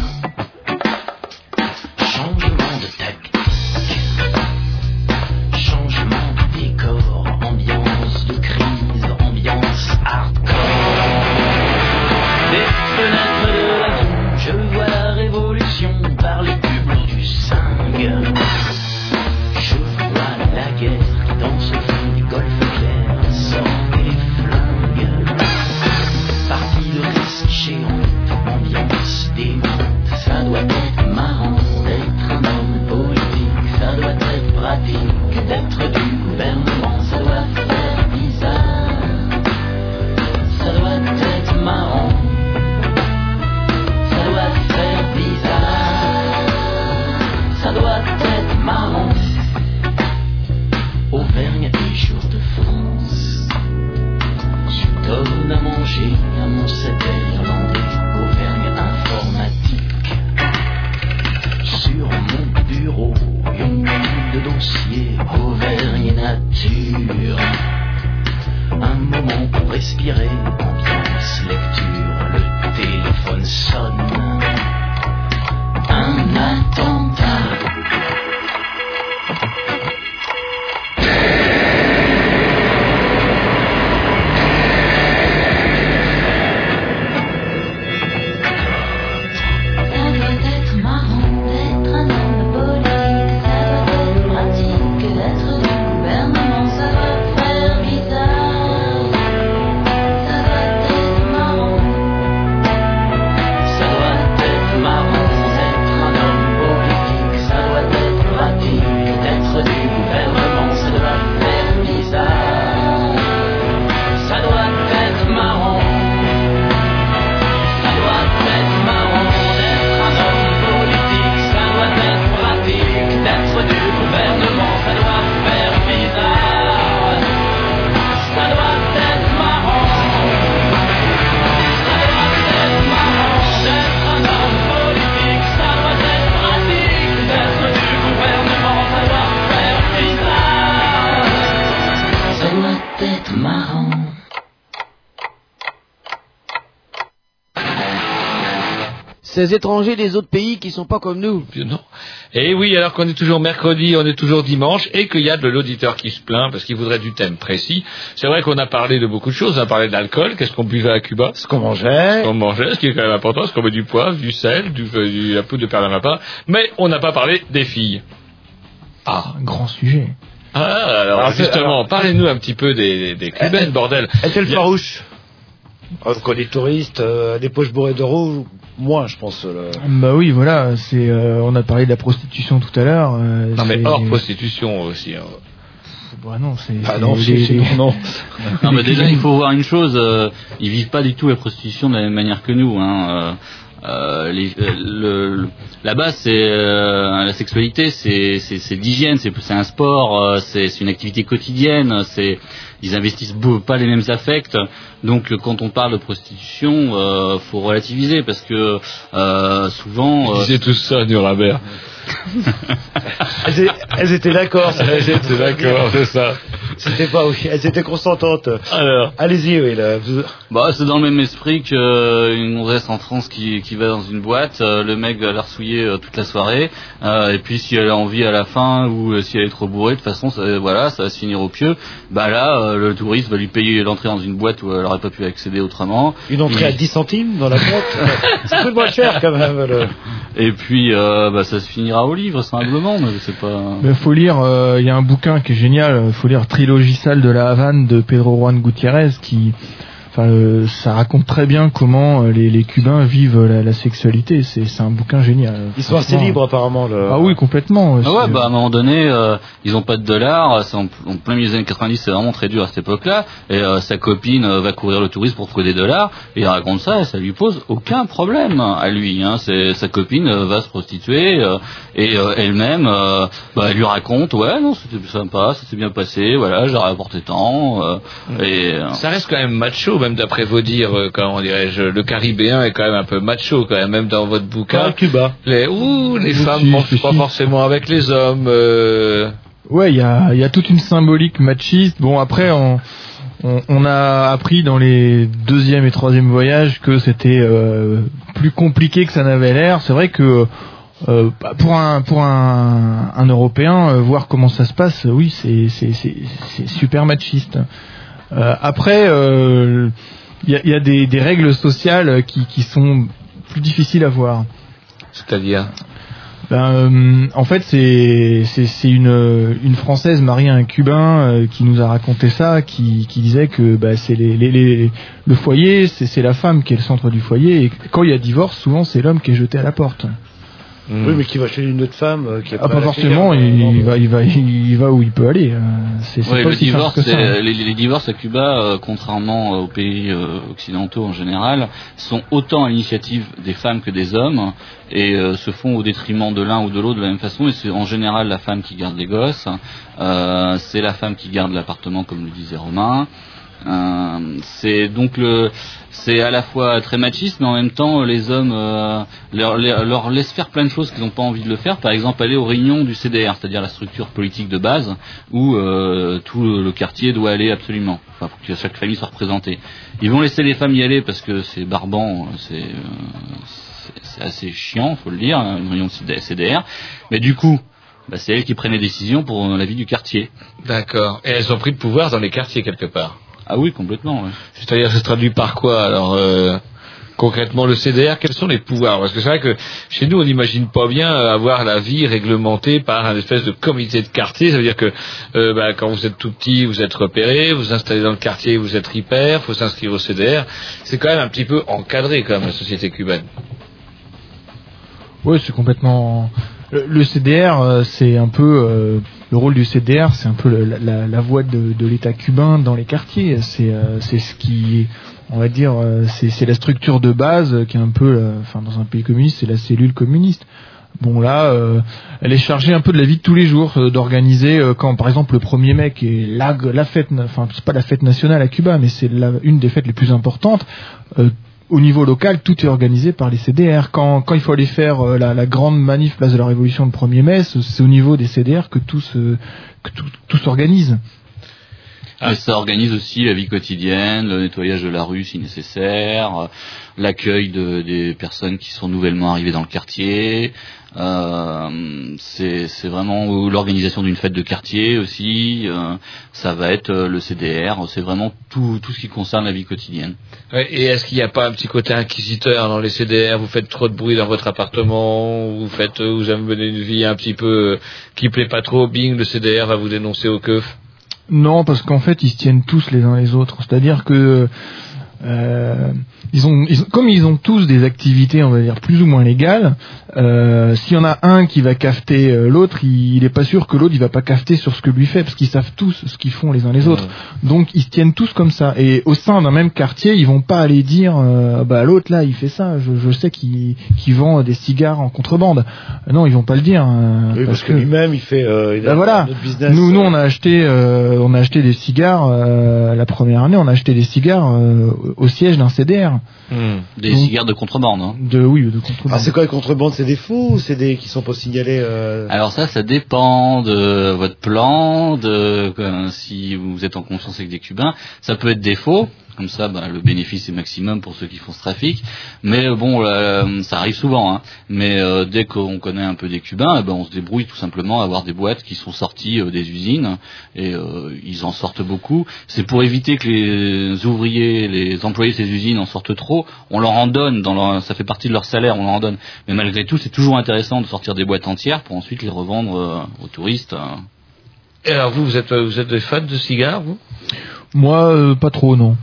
Ces étrangers des autres pays qui sont pas comme nous. Non. Et oui, alors qu'on est toujours mercredi, on est toujours dimanche, et qu'il y a de l'auditeur qui se plaint parce qu'il voudrait du thème précis. C'est vrai qu'on a parlé de beaucoup de choses. On a parlé d'alcool, qu'est-ce qu'on buvait à Cuba, Ce qu'on mangeait. ce qu'on mangeait, ce qui est quand même important, ce qu'on met du poivre, du sel, du, euh, du- la poudre de perlimpinpin. Mais on n'a pas parlé des filles. Ah, grand sujet. Ah, alors, Alors, c'est- justement, alors- parlez-nous un petit peu des, des, des cubaines, bordel. Est-elle y a- farouche Euh, Quand les touristes, euh, des poches bourrées d'euros, moins, je pense. euh, le- Bah oui, voilà, c'est euh, on a parlé de la prostitution tout à l'heure. euh, Non, mais hors prostitution aussi. hein. Bah non, c'est. Ah non, les- les- nous, non. Non, mais déjà, il faut voir une chose, euh, ils vivent pas du tout la prostitution de la même manière que nous. Hein. Euh, euh, les- euh, le, le- là-bas, c'est euh, la sexualité, c'est c'est c'est d'hygiène, c'est c'est un sport, euh, c'est c'est une activité quotidienne, c'est ils investissent pas les mêmes affects. Donc, quand on parle de prostitution, euh, faut relativiser parce que euh, souvent. Ils euh, disaient tout ça, Nuremberg. elles, étaient d'accord. Elles étaient d'accord, c'est ça. C'était pas, oui, elles étaient consentantes. Alors. Allez-y, oui, là. Bah, c'est dans le même esprit qu'une gonzesse en France qui, qui va dans une boîte, euh, le mec va la ressouiller euh, toute la soirée, euh, et puis si elle a envie à la fin ou euh, si elle est trop bourrée, de toute façon, ça, voilà, ça va se finir au pieu. Bah là, euh, le touriste va lui payer l'entrée dans une boîte où elle aurait pas pu accéder autrement. Une entrée Et- à 10 centimes dans la boîte. C'est un peu moins cher quand même. le- Et puis, euh, bah, ça se finira au livre, simplement, mais c'est pas... Mais faut lire, euh, il y a un bouquin qui est génial, euh, faut lire Trilogie de la Havane de Pedro Juan Gutiérrez qui, enfin, euh, ça raconte très bien comment euh, les, les Cubains vivent la, la sexualité. C'est c'est un bouquin génial. Ils sont assez libres apparemment. Le... Ah oui, complètement. Ah ouais, C'est- bah à un moment donné, euh, ils ont pas de dollars, c'est en, en plein milieu des années 90, c'est vraiment très dur à cette époque-là, et euh, sa copine euh, va courir le tourisme pour trouver des dollars, et il raconte ça, et ça lui pose aucun problème à lui. Hein. C'est sa copine euh, va se prostituer, euh, et euh, elle-même, euh, bah, elle lui raconte, ouais, non, c'était sympa, ça s'est bien passé, voilà, j'ai rapporté tant, euh, et euh, Ça reste quand même macho, même d'après vos dires, euh, comment dirais-je, le caribéen est quand même un peu macho quand même, même dans votre bouquin. Ah, Cuba. Les, ouh, les Si, femmes si, mangent pas si. forcément avec les hommes. euh, Ouais, il y a, il y a toute une symbolique machiste. Bon, après, on, a appris dans les deuxième et troisième voyages que c'était euh, plus compliqué que ça n'avait l'air. C'est vrai que euh, pour un pour un, un Européen, euh, voir comment ça se passe, oui, c'est c'est super machiste. Euh, après, euh, il y a, il y a des, des règles sociales qui qui sont plus difficiles à voir. C'est-à-dire Ben, euh, en fait, c'est une une française mariée à un cubain euh, qui nous a raconté ça, qui qui disait que bah, c'est les, les, les le foyer, c'est c'est la femme qui est le centre du foyer et quand il y a divorce, souvent c'est l'homme qui est jeté à la porte. Oui, mais qui va chez une autre femme euh, qui est Ah, pas pas forcément, il, hein. il va il va il va où il peut aller. euh, C'est Ouais, le divorce, que ça. c'est- les, les divorces à Cuba, euh, contrairement aux pays euh, occidentaux en général, sont autant à l'initiative des femmes que des hommes et euh, se font au détriment de l'un ou de l'autre de la même façon. Et c'est en général la femme qui garde les gosses, euh, c'est la femme qui garde l'appartement, comme le disait Romain. Euh, c'est donc le, c'est à la fois très machiste, mais en même temps les hommes euh, leur, leur, laissent faire plein de choses qu'ils n'ont pas envie de le faire. Par exemple, aller aux réunions du CDR, c'est-à-dire la structure politique de base, où euh, tout le, quartier doit aller absolument. Enfin, faut que chaque famille soit représentée. Ils vont laisser les femmes y aller parce que c'est barbant, c'est euh, c'est assez chiant, faut le dire, hein, une réunion de CDR. Mais du coup, bah, c'est elles qui prennent les décisions pour euh, la vie du quartier. D'accord. Et elles ont pris le pouvoir dans les quartiers quelque part. Ah oui, complètement. ouais. C'est-à-dire, ça se traduit par quoi alors euh, Concrètement, le CDR, quels sont les pouvoirs? Parce que c'est vrai que chez nous, on n'imagine pas bien euh, avoir la vie réglementée par un espèce de comité de quartier. Ça veut dire que euh, bah, quand vous êtes tout petit, vous êtes repéré, vous vous installez dans le quartier, vous êtes hyper, faut s'inscrire au CDR. C'est quand même un petit peu encadré, quand même, la société cubaine. Oui, c'est complètement. Le, le CDR, c'est un peu euh, le rôle du CDR, c'est un peu la, la, voix de, l'État cubain dans les quartiers. C'est euh, ce qui, on va dire, euh, c'est la structure de base qui est un peu, euh, enfin dans un pays communiste, c'est la cellule communiste. Bon là, elle est chargée un peu de la vie de tous les jours, d'organiser quand par exemple le 1er mai qui est la, la fête, enfin c'est pas la fête nationale à Cuba, mais c'est une des fêtes les plus importantes. Au niveau local, tout est organisé par les CDR. Quand, il faut aller faire euh, la, grande manif place de la Révolution le 1er mai, c'est au niveau des CDR que tout s'organise. Et ça organise aussi la vie quotidienne, le nettoyage de la rue si nécessaire, euh, l'accueil de, des personnes qui sont nouvellement arrivées dans le quartier. Euh, c'est c'est vraiment l'organisation d'une fête de quartier aussi. euh, ça va être euh, le CDR. C'est vraiment tout, tout ce qui concerne la vie quotidienne. Ouais, et est-ce qu'il n'y a pas un petit côté inquisiteur dans les CDR Vous faites trop de bruit dans votre appartement, vous faites, vous avez mené une vie un petit peu qui plaît pas trop. Bing, le CDR va vous dénoncer au keuf? Non, parce qu'en fait, ils se tiennent tous les uns les autres. C'est-à-dire que euh, ils ont, ils ont- comme ils ont tous des activités, on va dire plus ou moins légales. euh, S'il y en a un qui va cafeter euh, l'autre, il, il est pas sûr que l'autre il va pas cafeter sur ce que lui fait, parce qu'ils savent tous ce qu'ils font les uns les autres. Donc ils se tiennent tous comme ça. Et au sein d'un même quartier, ils vont pas aller dire, euh, bah l'autre là, il fait ça. Je, je sais qu'il qu'il vend des cigares en contrebande. Euh, Non, ils vont pas le dire. euh, Oui, parce que lui-même, il fait. Euh, il a bah voilà. business. Nous, nous, on a acheté, euh, on a acheté des cigares euh, la première année. On a acheté des cigares euh, au siège d'un CDR. Des Donc, cigares de contrebande. Hein. De oui, de contrebande. Ah, c'est quoi les contrebandes? C'est des faux ou c'est des qui sont pas signalés euh... Alors ça, ça dépend de votre plan, de euh, si vous êtes en conscience avec des Cubains. Ça peut être des faux, comme ça, bah, le bénéfice est maximum pour ceux qui font ce trafic. Mais euh, bon, euh, ça arrive souvent. Hein. Mais euh, dès qu'on connaît un peu des Cubains, eh ben, on se débrouille tout simplement à avoir des boîtes qui sont sorties euh, des usines et euh, ils en sortent beaucoup. C'est pour éviter que les ouvriers, les employés de ces usines en sortent trop. On leur en donne, dans leur, ça fait partie de leur salaire, on leur en donne. Mais malgré tout, c'est toujours intéressant de sortir des boîtes entières pour ensuite les revendre euh, aux touristes. Et alors vous, vous êtes, vous êtes des fans de cigares, vous? Moi, euh, pas trop, non.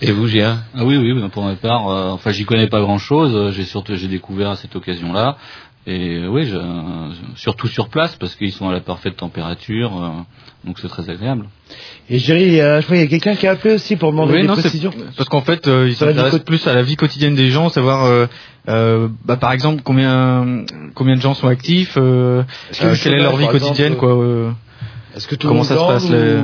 Et vous, Géa Ah oui, oui, pour ma part, euh, enfin, j'y connais pas grand-chose. J'ai surtout, j'ai découvert à cette occasion-là. Et euh, oui, je, surtout sur place parce qu'ils sont à la parfaite température, euh, donc c'est très agréable. Et Jerry, euh, je crois qu'il y a quelqu'un qui a appelé aussi pour demander Oui, des non, c'est précisions. parce qu'en fait, euh, ils Ça s'intéressent plus à la vie quotidienne des gens, savoir, euh, euh, bah, par exemple, combien combien de gens sont actifs, euh, euh, le quelle est leur vie quotidienne, exemple, quoi. euh, Est-ce que tout comment le ça monde se passe les-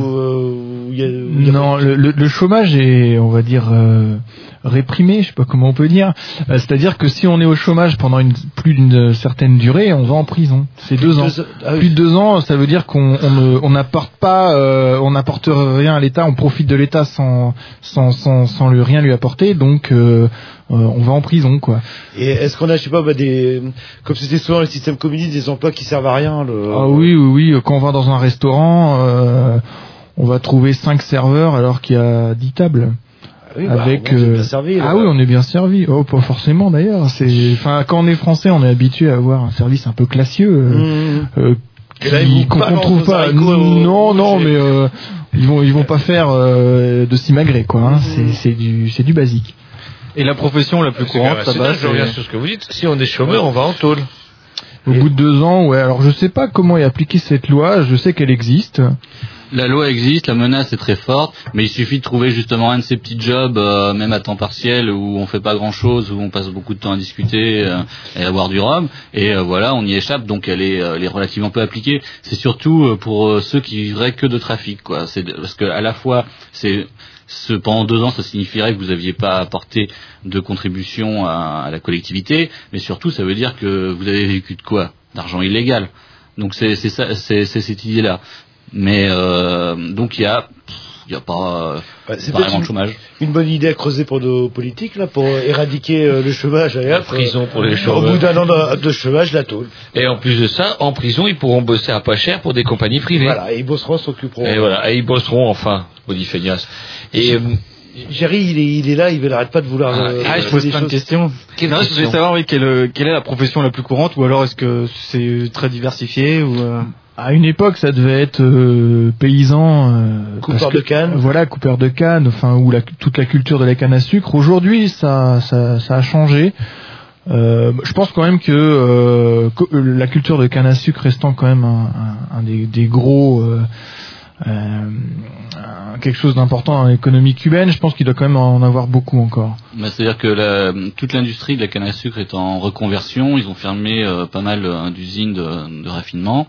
y a, y a- Non, le, le- le chômage est, on va dire, euh, réprimé, je sais pas comment on peut dire. Euh, C'est-à-dire que si on est au chômage pendant une, plus d'une certaine durée, on va en prison. C'est deux ans. ah oui. Plus de deux ans, ça veut dire qu'on on n'apporte pas, euh, on n'apporte rien à l'État, on profite de l'État sans, sans, sans, sans lui rien lui apporter, donc on va en prison, quoi. Et est-ce qu'on a, je sais pas, bah, des, comme c'était souvent le système communiste, des emplois qui servent à rien le... Ah oui, oui, oui. Quand on va dans un restaurant, euh, on va trouver cinq serveurs alors qu'il y a dix tables. oui, bah, avec on est euh, bien servi, là. ah oui on est bien servi oh pas forcément d'ailleurs c'est enfin quand on est français on est habitué à avoir un service un peu classieux euh, Mmh. euh, qu'on balancent trouve pas non non mais euh, ils vont ils vont pas faire euh, de simagrée quoi Mmh. hein. c'est c'est du c'est du basique Et la profession la plus courante assez là-bas, je reviens sur ce que vous dites. Si on est chômeur, on va en tôle. au bout de deux ans ouais alors je sais pas comment est appliquée cette loi je sais qu'elle existe La loi existe, la menace est très forte, mais il suffit de trouver justement un de ces petits jobs, euh, même à temps partiel, où on fait pas grand-chose, où on passe beaucoup de temps à discuter euh, et à boire du rhum, et euh, voilà, on y échappe, donc elle est, relativement peu appliquée. C'est surtout pour ceux qui vivraient que de trafic, quoi. C'est parce que à la fois, c'est ce, pendant deux ans, ça signifierait que vous n'aviez pas apporté de contribution à, à la collectivité, mais surtout, ça veut dire que vous avez vécu de quoi? D'argent illégal. Donc c'est cette idée-là. Mais euh, donc il y a, il y a pas, Ouais, c'est pas vraiment de une, chômage. une bonne idée à creuser pour nos politiques, là, pour éradiquer euh, le chômage. La hop, prison pour les Au chômeurs. bout d'un an de, de chômage, la tôle. Et en plus de ça, en prison, ils pourront bosser à pas cher pour des compagnies privées. Voilà, et ils bosseront, s'occuperont. Et voilà, et ils bosseront enfin, maudit feignasse. Et euh, Jerry, il est, il est là, il n'arrête pas de vouloir. Ah, euh, Ah, je pose plein de questions. Quelle Non, je voulais savoir oui, quelle, quelle est la profession la plus courante ou alors est-ce que c'est très diversifié ou euh, à une époque ça devait être euh, paysan euh, Coupeur que- de canne. voilà coupeur de canne enfin ou la, toute la culture de la canne à sucre aujourd'hui ça, ça ça a changé Euh, je pense quand même que euh, euh, la culture de canne à sucre restant quand même un, un- un des, des gros euh, euh, quelque chose d'important dans l'économie cubaine, je pense qu'il doit quand même en avoir beaucoup encore. Bah, C'est-à-dire que la- toute l'industrie de la canne à sucre est en reconversion. Ils ont fermé euh, pas mal euh, d'usines de, de raffinement.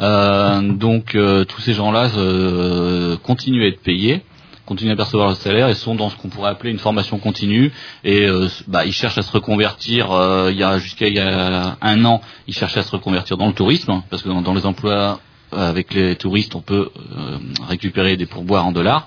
Euh, donc euh, tous ces gens-là euh, continuent à être payés continuent à percevoir le salaire et sont dans ce qu'on pourrait appeler une formation continue. Et euh, bah, ils cherchent à se reconvertir euh, il y a jusqu'à il y a un an ils cherchaient à se reconvertir dans le tourisme parce que dans, les emplois avec les touristes on peut euh, récupérer des pourboires en dollars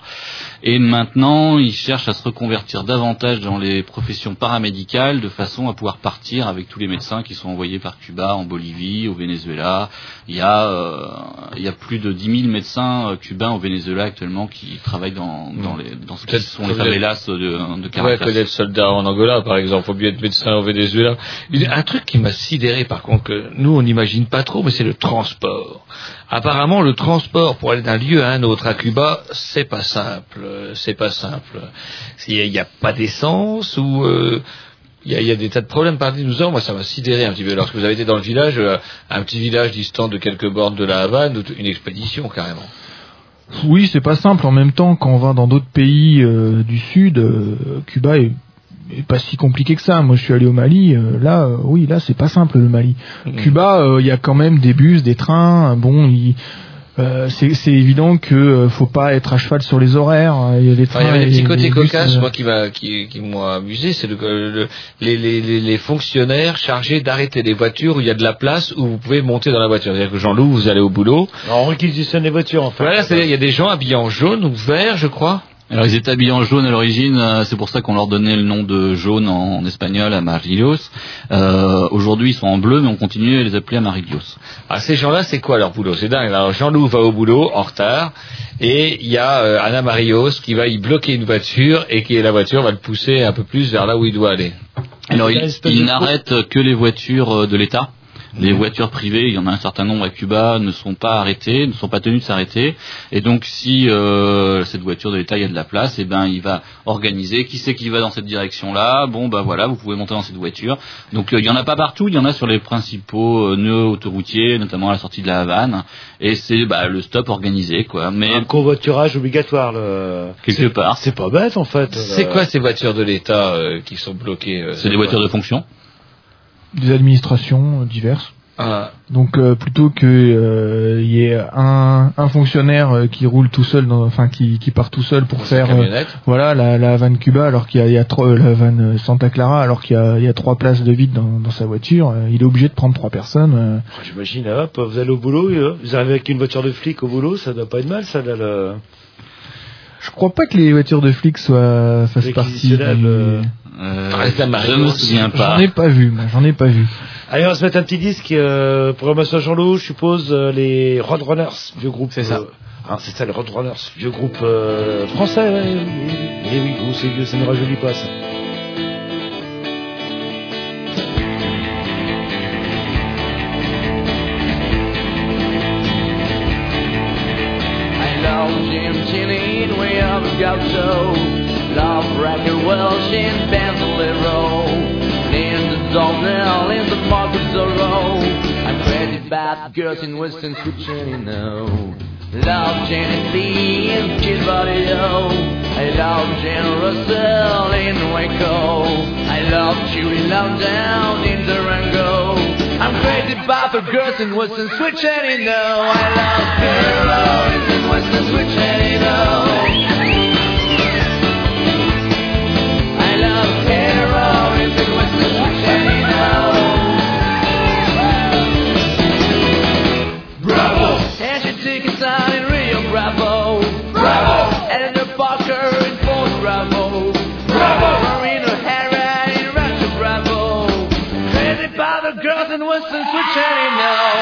et maintenant ils cherchent à se reconvertir davantage dans les professions paramédicales de façon à pouvoir partir avec tous les médecins qui sont envoyés par Cuba en Bolivie au Venezuela il y a euh, il y a plus de 10 000 médecins euh, cubains au Venezuela actuellement qui travaillent dans dans les dans ce qui Peut-être sont les que favelas de, de Ouais, Caracas que d'être soldat en Angola, par exemple, faut bien être médecin au Venezuela. Un truc qui m'a sidéré, par contre, que nous on n'imagine pas trop, mais c'est le transport. Apparemment, le transport pour aller d'un lieu à un autre à Cuba, c'est pas simple. C'est pas simple. Il n'y a, pas d'essence ou euh, il y, a, des tas de problèmes par nous Moi, ça m'a sidéré un petit peu. Lorsque vous avez été dans le village, euh, un petit village distant de quelques bornes de la Havane, une expédition carrément. Oui, c'est pas simple. En même temps, quand on va dans d'autres pays euh, du Sud, Cuba est, est pas si compliqué que ça. Moi, je suis allé au Mali. euh, là, euh, oui, là, c'est pas simple le Mali. Mhm. Cuba, euh, il y a quand même des bus, des trains. Bon, il- Euh, c'est c'est évident que euh, faut pas être à cheval sur les horaires. hein. Il y a les Enfin, il y trains avait des et petits côtés cocasses, moi, qui m'a, qui, qui m'ont amusé, c'est le, le- les, les, les, les fonctionnaires chargés d'arrêter les voitures où il y a de la place où vous pouvez monter dans la voiture. C'est-à-dire que Jean-Loup, vous allez au boulot. On réquisitionne les voitures, en fait. Voilà, c'est-à-dire il y a des gens habillés en jaune ou vert, je crois. Alors ils étaient habillés en jaune à l'origine, euh, c'est pour ça qu'on leur donnait le nom de jaune en, en espagnol, Amarillos. Euh, Aujourd'hui ils sont en bleu, mais on continue à les appeler Amarillos. Ah, ces gens-là, c'est quoi leur boulot? C'est dingue. Alors, Jean-Loup va au boulot en retard et il y a euh, Anna Marios qui va y bloquer une voiture et qui la voiture va le pousser un peu plus vers là où il doit aller. Alors Il n'arrêtent que les voitures euh, de l'État. Les voitures privées, il y en a un certain nombre à Cuba, ne sont pas arrêtées, ne sont pas tenues de s'arrêter. Et donc, si euh, cette voiture de l'État, il y a de la place, et ben, il va organiser. Qui c'est qui va dans cette direction-là? Bon, ben voilà, vous pouvez monter dans cette voiture. Donc, euh, il y en a pas partout. Il y en a sur les principaux euh, nœuds autoroutiers, notamment à la sortie de la Havane. Et c'est bah, le stop organisé, quoi. Mais Un covoiturage obligatoire, le... quelque part, C'est pas bête, en fait. C'est Euh, quoi ces voitures de l'État euh, qui sont bloquées euh, c'est des voitures de fonction. Des administrations diverses. Ah. Donc euh, plutôt que euh, il y ait un, un fonctionnaire euh, qui roule tout seul, dans, enfin qui, qui part tout seul pour Dans faire euh, voilà la, la vanne Cuba alors qu'il y a, il y a trois, la vanne Santa Clara alors qu'il y a, il y a trois places de vide dans, dans sa voiture, euh, il est obligé de prendre trois personnes. euh. J'imagine, hop, vous allez au boulot, vous arrivez avec une voiture de flic au boulot, ça doit pas être mal, ça, là. Je crois pas que les voitures de flics soient fassent partie. Euh, la Marios. je me souviens pas. J'en ai pas vu, moi, j'en ai pas vu. Allez, on va se mettre un petit disque, euh, programmation Jean-Loup, je suppose, euh, les Roadrunners, vieux groupe. C'est ça. euh, hein, c'est ça, les Roadrunners, vieux groupe euh, français, ouais. Et oui, oh, c'est vieux, ça ne rajeunit pas, ça. Up Gaucho. Love Racket Welsh in Banzalero. In the Donell, in the Market Zorro. I'm crazy bad girls in Western Kitchen, no. Love Janet Lee in Kid Body O. I love Jen Russell in Waco. I love Julie Loundown in Durango. I'm crazy about the girls in Western Switch and you know I love heroes in Western Switch and you know turning know.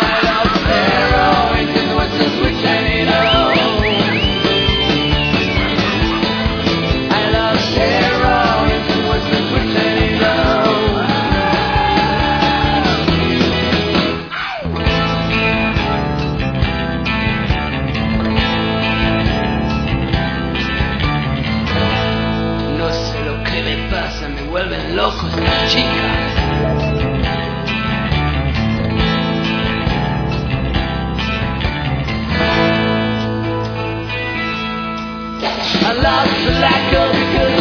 lost the lack of good.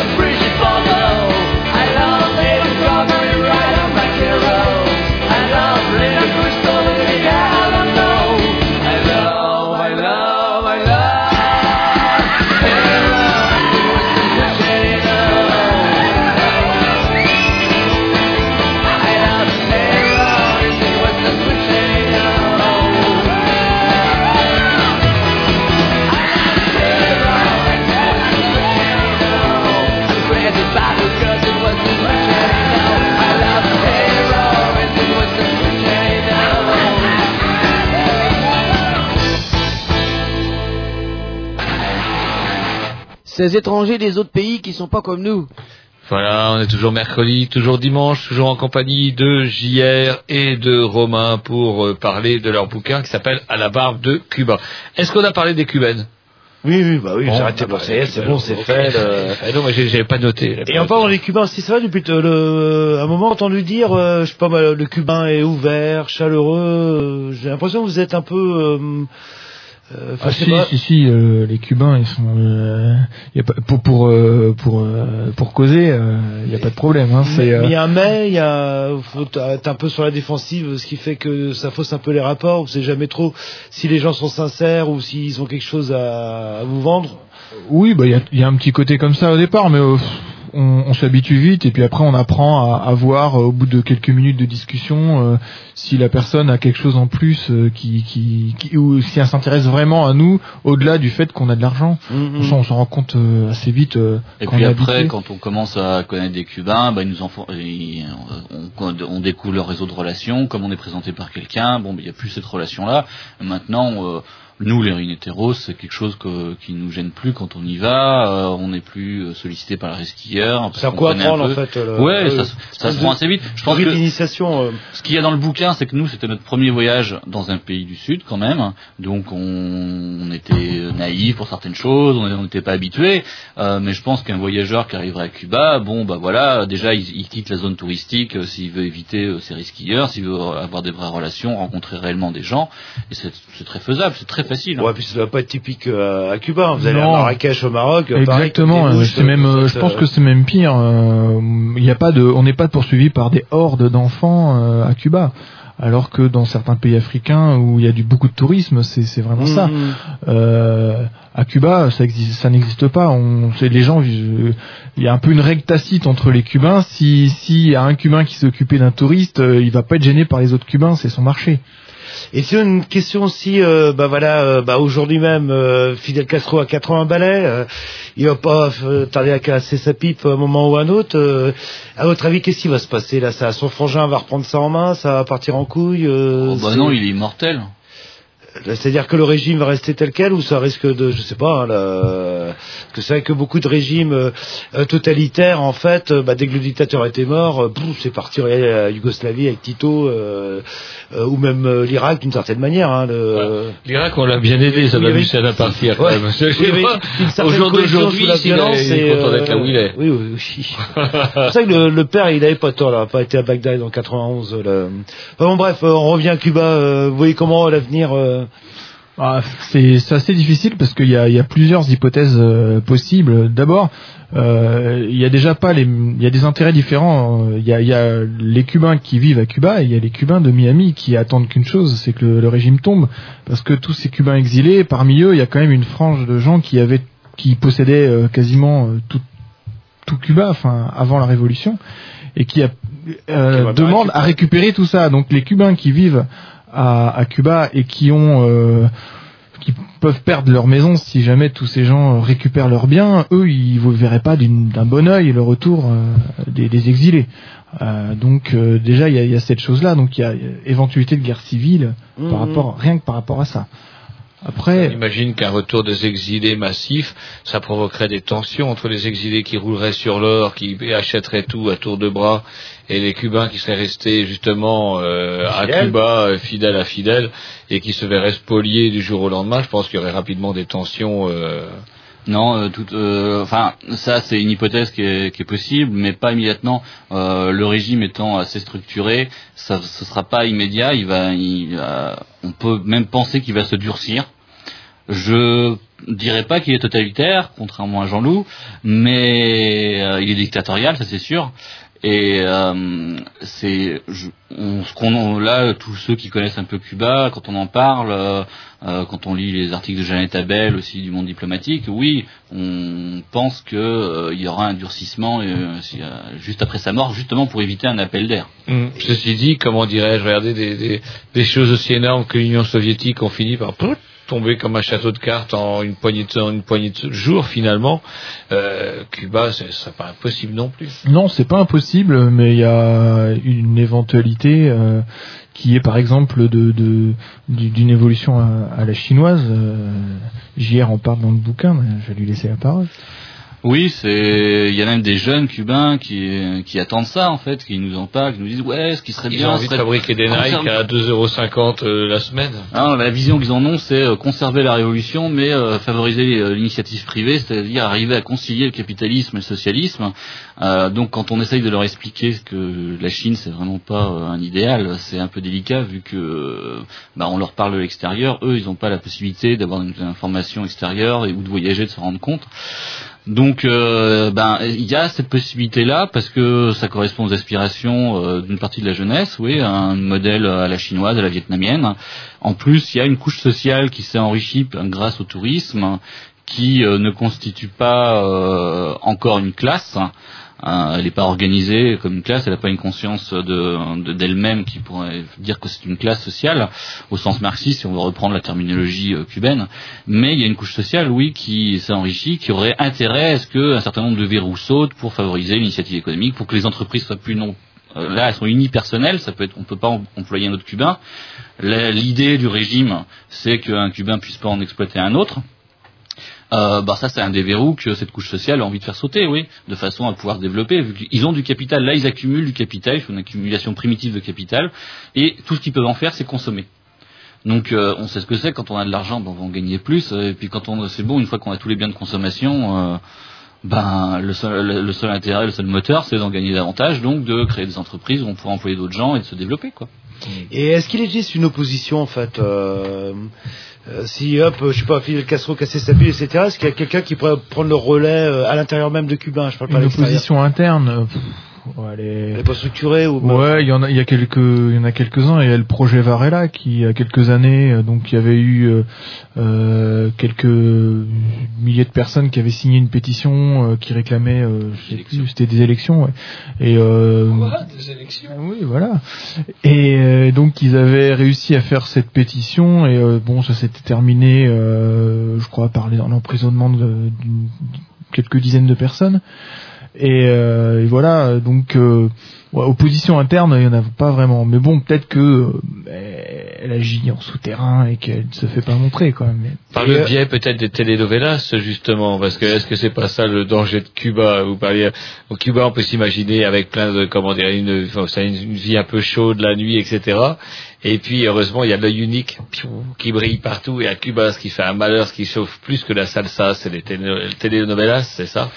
Ces étrangers des autres pays qui sont pas comme nous. Voilà, on est toujours mercredi, toujours dimanche, toujours en compagnie de JR et de Romain pour euh, parler de leur bouquin qui s'appelle À la barbe de Cuba. Est-ce qu'on a parlé des Cubaines? Oui, oui, bah oui, Bon, j'ai arrêté y est, c'est bah, bon, c'est fait. Ah non, j'ai- j'avais pas noté. Et en parlant des Cubains aussi, c'est vrai, depuis le, le- un moment entendu dire, euh, je sais pas, le Cubain est ouvert, chaleureux. euh, J'ai l'impression que vous êtes un peu, euh, Euh, Ah, si, si, si, euh, les Cubains, ils sont, euh, y a pas, pour pour euh, pour euh, pour causer, il y a pas de problème. Hein, c'est, euh, mais il y a un mais, il y a, faut être un peu sur la défensive, ce qui fait que ça fausse un peu les rapports. On sait jamais trop si les gens sont sincères ou s'ils ont quelque chose à, à vous vendre. Oui, bah il y a, y a un petit côté comme ça au départ, mais euh, on, on s'habitue vite et puis après on apprend à, à voir euh, au bout de quelques minutes de discussion euh, si la personne a quelque chose en plus euh, qui, qui, qui- ou si elle s'intéresse vraiment à nous au-delà du fait qu'on a de l'argent. Mhm. On s'en rend compte euh, assez vite. euh, Et quand puis on après, quand on commence à connaître des Cubains, bah, ils nous en font, ils- on, on découvre leur réseau de relations. Comme on est présenté par quelqu'un, bon, bah, il n'y a plus cette relation-là. Maintenant, euh, nous, les Rineteros, c'est quelque chose que, qui nous gêne plus quand on y va. Euh, on n'est plus euh, sollicité par les skieurs. C'est à quoi apprendre, en fait, le- ouais, le- ça, se- ça se prend assez vite. Je pense que euh, ce qu'il y a dans le bouquin, c'est que nous, c'était notre premier voyage dans un pays du Sud, quand même. Donc, on, on était naïfs pour certaines choses, on n'était pas habitués. Euh, mais je pense qu'un voyageur qui arriverait à Cuba, bon, bah voilà, déjà, il, il quitte la zone touristique euh, s'il veut éviter euh, ses skieurs, s'il veut avoir des vraies relations, rencontrer réellement des gens. Et c'est c'est très faisable, c'est très facile. hein. Ouais, puis ça doit pas être typique euh, à Cuba. Vous allez à Non. Marrakech au Maroc. euh, Exactement. euh, C'est même, euh, je pense euh, que c'est même pire. euh, Il y a pas de, on n'est pas poursuivi par des hordes d'enfants euh, à Cuba. Alors que dans certains pays africains où il y a du beaucoup de tourisme, c'est vraiment ça. Mhm. Euh, à Cuba, ça existe, ça n'existe pas. On, les gens, euh, il y a un peu une règle tacite entre les Cubains. Si s'il y a un Cubain qui s'est occupé d'un touriste, euh, il va pas être gêné par les autres Cubains, c'est son marché. Et c'est une question aussi, euh, bah voilà, euh, bah aujourd'hui même, euh, Fidel Castro a 80 balais, euh, il va pas euh, tarder à casser sa pipe à un moment ou à un autre. euh, à votre avis, qu'est-ce qui va se passer là? Ça, son frangin va reprendre ça en main, ça va partir en couille. euh, Oh, bah non, il est immortel. C'est-à-dire que le régime va rester tel quel ou ça risque de, je sais pas, hein, que c'est vrai que beaucoup de régimes euh, totalitaires, en fait, euh, bah, dès que le dictateur était mort, euh, c'est parti la Yougoslavie avec Tito euh, euh, ou même euh, l'Irak d'une certaine manière. Hein, le... L'Irak, on l'a bien aidé, ça m'a vu ça à partir quand même. Au jour d'aujourd'hui, il est content d'être là où il est. Oui, oui, oui. c'est ça que le, le père, il avait pas tort, là, pas été à Bagdad en 91. Là. Enfin, bon, bref, on revient à Cuba. euh, vous voyez comment l'avenir euh, Ah, c'est assez difficile parce qu'il y a, il y a plusieurs hypothèses euh, possibles. D'abord, euh, il y a déjà pas les, il y a des intérêts différents. Il y a, il y a les Cubains qui vivent à Cuba et il y a les Cubains de Miami qui attendent qu'une chose, c'est que le, le régime tombe. Parce que tous ces Cubains exilés, parmi eux, il y a quand même une frange de gens qui avaient, qui possédaient euh, quasiment tout, tout Cuba, enfin avant la révolution, et qui a, va demandent à récupérer tout ça. Donc les Cubains qui vivent à, à Cuba et qui ont euh, qui peuvent perdre leur maison si jamais tous ces gens récupèrent leurs biens, eux ils ne verraient pas d'un bon œil le retour euh, des, des exilés. Euh, donc déjà il y a, il y a cette chose-là, donc il y a éventualité de guerre civile par rapport rien que par rapport à ça. Après, J'imagine qu'un retour des exilés massif, ça provoquerait des tensions entre les exilés qui rouleraient sur l'or, qui achèteraient tout à tour de bras, et les Cubains qui seraient restés justement euh, à. Cuba, euh, fidèles à fidèles, et qui se verraient spoliés du jour au lendemain. Je pense qu'il y aurait rapidement des tensions. euh, Non, euh, tout, euh, enfin, ça c'est une hypothèse qui est, possible, mais pas immédiatement. Euh, le régime étant assez structuré, ça, ce sera pas immédiat. Il va, il, on peut même penser qu'il va se durcir. Je dirais pas qu'il est totalitaire, contrairement à Jean-Loup, mais euh, il est dictatorial, ça c'est sûr. Et euh, c'est on, ce qu'on là tous ceux qui connaissent un peu Cuba quand on en parle euh, euh, quand on lit les articles de Jeannette Abel aussi du monde diplomatique oui on pense que euh, il y aura un durcissement euh, euh, juste après sa mort justement pour éviter un appel d'air. Ceci dit, comment dirais-je, regardez des, des, des choses aussi énormes que l'Union soviétique ont fini par tomber comme un château de cartes en une poignée de, jours finalement. Euh, Cuba, c'est c'est pas impossible non plus. Non, c'est pas impossible, mais il y a une éventualité euh, qui est par exemple de de- du- d'une évolution à, à la chinoise. Euh, JR en parle dans le bouquin, mais je vais lui laisser la parole. Oui, c'est il y a même des jeunes cubains qui qui attendent ça en fait, qui nous en parlent, qui nous disent ouais, ce qui serait Ils bien ont envie de fabriquer des Nike conserver- à 2,50€ euh, la semaine. Ah, la vision qu'ils en ont, c'est euh, conserver la révolution, mais euh, favoriser l'initiative privée, c'est-à-dire arriver à concilier le capitalisme et le socialisme. Euh, donc, quand on essaye de leur expliquer que la Chine, c'est vraiment pas un idéal, c'est un peu délicat vu que bah, on leur parle de l'extérieur. Eux, ils n'ont pas la possibilité d'avoir une information extérieure et ou de voyager, de se rendre compte. Donc, euh, ben, il y a cette possibilité-là parce que ça correspond aux aspirations euh, d'une partie de la jeunesse, oui, un modèle à la chinoise, à la vietnamienne. En plus, il y a une couche sociale qui s'est enrichie grâce au tourisme, qui euh, ne constitue pas euh, encore une classe. Euh, elle n'est pas organisée comme une classe, elle n'a pas une conscience de de- d'elle-même qui pourrait dire que c'est une classe sociale au sens marxiste si on veut reprendre la terminologie euh, cubaine. Mais il y a une couche sociale, oui, qui s'est enrichie, qui aurait intérêt à ce qu'un certain nombre de verrous sautent pour favoriser l'initiative économique, pour que les entreprises soient plus non euh, là elles sont unipersonnelles, ça peut être, on peut pas em- employer un autre cubain. L'idée du régime, c'est qu'un cubain puisse pas en exploiter un autre. Euh, bah ça c'est un des verrous que cette couche sociale a envie de faire sauter, oui, de façon à pouvoir se développer. Qu'ils ont du capital, là ils accumulent du capital, ils font une accumulation primitive de capital, et tout ce qu'ils peuvent en faire, c'est consommer. Donc euh, on sait ce que c'est, quand on a de l'argent, ben, on va en gagner plus, euh, et puis quand on c'est bon, une fois qu'on a tous les biens de consommation, euh, ben le seul, le, seul intérêt, le seul moteur, c'est d'en gagner davantage, donc de créer des entreprises où on pourra employer d'autres gens et de se développer, quoi. Et est-ce qu'il existe une opposition en fait euh, Si hop, je sais pas, Fidel Castro cassait sa pile, etc. Est-ce qu'il y a quelqu'un qui pourrait prendre le relais euh, à l'intérieur même de Cuba? Je parle pas Une opposition interne. euh, pff, elle est- Elle est pas structurée ou pas Ouais, il y en a, il y a quelques, il y en a quelques-uns. Il y a le projet Varela qui, il y a quelques années, euh, donc il y avait eu euh, euh, quelques milliers de personnes qui avaient signé une pétition euh, qui réclamait, euh, c'était des élections. Ouais. Et euh, des élections. oui, voilà. Et euh, donc ils avaient réussi à faire cette pétition et euh, bon, ça s'était terminé, euh, je crois, par l'emprisonnement de, d'une- quelques dizaines de personnes. Et, euh, voilà, donc euh, ouais, opposition interne, il y en a pas vraiment. Mais bon, peut-être que euh, elle agit en souterrain et qu'elle ne se fait pas montrer quand même. Par le biais peut-être des telenovelas, justement, parce que est-ce que c'est pas ça le danger de Cuba? Vous parliez au Cuba, on peut s'imaginer avec plein de comment dire une, enfin, une, vie un peu chaude la nuit, etc. Et puis heureusement, il y a l'œil unique qui brille partout. Et à Cuba, ce qui fait un malheur, ce qui chauffe plus que la salsa, c'est les téléno- telenovelas, c'est ça?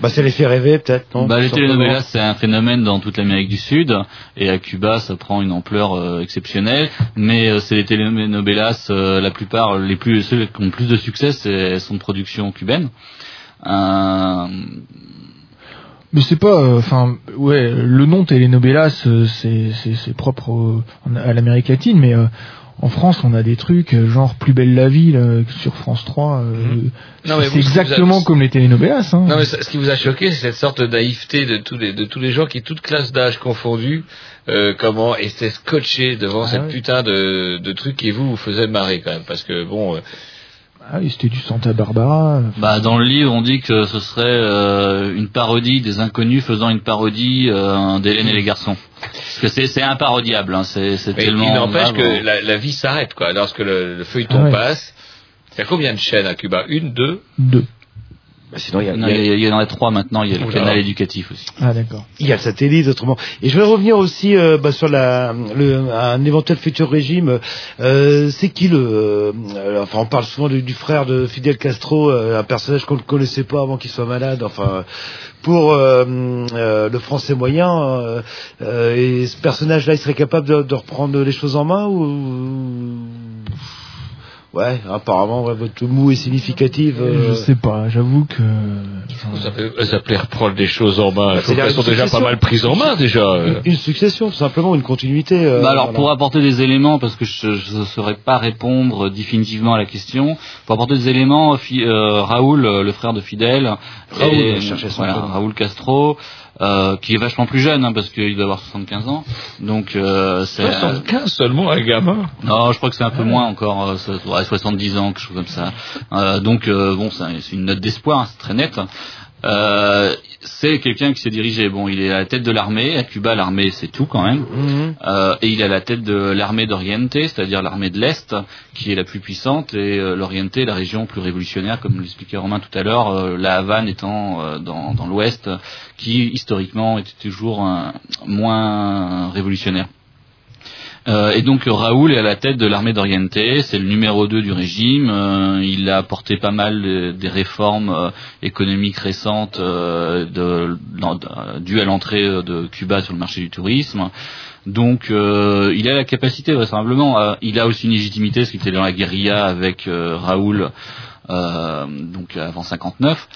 Bah, ça les fait rêver peut-être, non Bah, les telenovelas, c'est un phénomène dans toute l'Amérique du Sud, et à Cuba, ça prend une ampleur euh, exceptionnelle. Mais euh, c'est les telenovelas, euh, la plupart, les plus, ceux qui ont le plus de succès, c'est elles sont de production cubaine. Euh, Mais c'est pas, euh, enfin, ouais, le nom telenovelas, euh, c'est c'est c'est propre à l'Amérique latine, mais euh, en France, on a des trucs euh, genre Plus belle la vie là, sur France 3. euh, Mhm. C'est vous a- exactement comme les telenovelas. Hein. Non, mais ça- ce qui vous a choqué, c'est cette sorte de naïveté de tous les de tous les gens qui, toutes classes d'âge confondues, euh, comment étaient scotchés devant Ah cette ouais. putain de de truc qui vous vous faisait marrer quand même, parce que bon. euh, Ah oui, c'était du Santa Barbara. Bah, dans le livre, on dit que ce serait euh, une parodie des inconnus faisant une parodie euh, d'Hélène et les garçons. Parce que c'est c'est imparodiable, hein, c'est tellement. il n'empêche que la, la vie s'arrête, quoi. Lorsque le, le feuilleton Ah ouais. passe, il y a combien de chaînes à Cuba? Une, deux? Deux. Bah, sinon, il y a, Non, il y a- il y, a- il y en a trois maintenant. Il y a le Oula. canal éducatif aussi. Ah d'accord. il y a le satellite autrement. Et je vais revenir aussi euh, bah, sur la, le, un éventuel futur régime. Euh, c'est qui le euh, Enfin, on parle souvent du, du frère de Fidel Castro, euh, un personnage qu'on ne connaissait pas avant qu'il soit malade. Enfin, pour euh, euh, le français moyen, euh, euh, et ce personnage-là, il serait capable de, de reprendre les choses en main ou Ouais, apparemment, ouais, votre mou est significative. euh, Je sais pas, j'avoue que. Ça peut ça reprendre des choses en main. C'est-à-dire qu'elles sont déjà pas mal prises en main déjà. euh. Une, une succession, tout simplement, une continuité. euh, Bah alors voilà. pour apporter des éléments, parce que je ne saurais pas répondre définitivement à la question, pour apporter des éléments, Fi- euh, Raoul, euh, le frère de Fidel, Raoul, et- son voilà. Raoul Castro, euh, qui est vachement plus jeune, hein, parce qu'il doit avoir 75 ans, donc euh, c'est... 75 seulement, un gamin. Non, je crois que c'est un peu moins encore, euh, ça- ouais, 70 ans, quelque chose comme ça. Euh, donc euh, bon, c'est c'est une note d'espoir, hein, c'est très net. Euh, c'est quelqu'un qui s'est dirigé. Bon, il est à la tête de l'armée. À Cuba, l'armée, c'est tout quand même. Mhm. Euh, et il est à la tête de l'armée d'Oriente, c'est-à-dire l'armée de l'Est, qui est la plus puissante, et euh, l'Oriente, la région plus révolutionnaire, comme l'expliquait Romain tout à l'heure, euh, la Havane étant dans, dans l'Ouest, qui historiquement était toujours moins révolutionnaire. Euh, et donc Raoul est à la tête de l'armée d'Oriente, c'est le numéro 2 du régime, euh, il a apporté pas mal de- des réformes euh, économiques récentes dues à l'entrée de Cuba sur le marché du tourisme. Donc il a la capacité vraisemblablement, il a aussi une légitimité parce qu'il était dans la guérilla avec Raoul donc avant 59.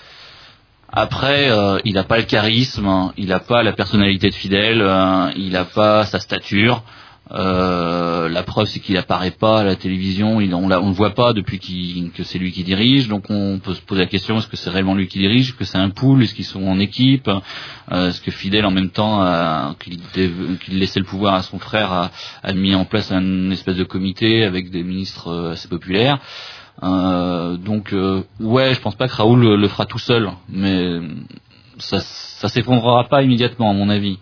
Après, il n'a pas le charisme, il n'a pas la personnalité de Fidèle, il n'a pas sa stature. Euh, la preuve, c'est qu'il apparaît pas à la télévision, il, on, la- le voit pas depuis que c'est lui qui dirige. Donc, on peut se poser la question est-ce que c'est réellement lui qui dirige? Est-ce que c'est un pool Est-ce qu'ils sont en équipe? Euh, Est-ce que Fidèle, en même temps, qu'il laissait le pouvoir à son frère, a, mis en place un espèce de comité avec des ministres euh, assez populaires? Euh, donc ouais, je pense pas que Raoul le, le fera tout seul, mais ça, ça s'effondrera pas immédiatement à mon avis.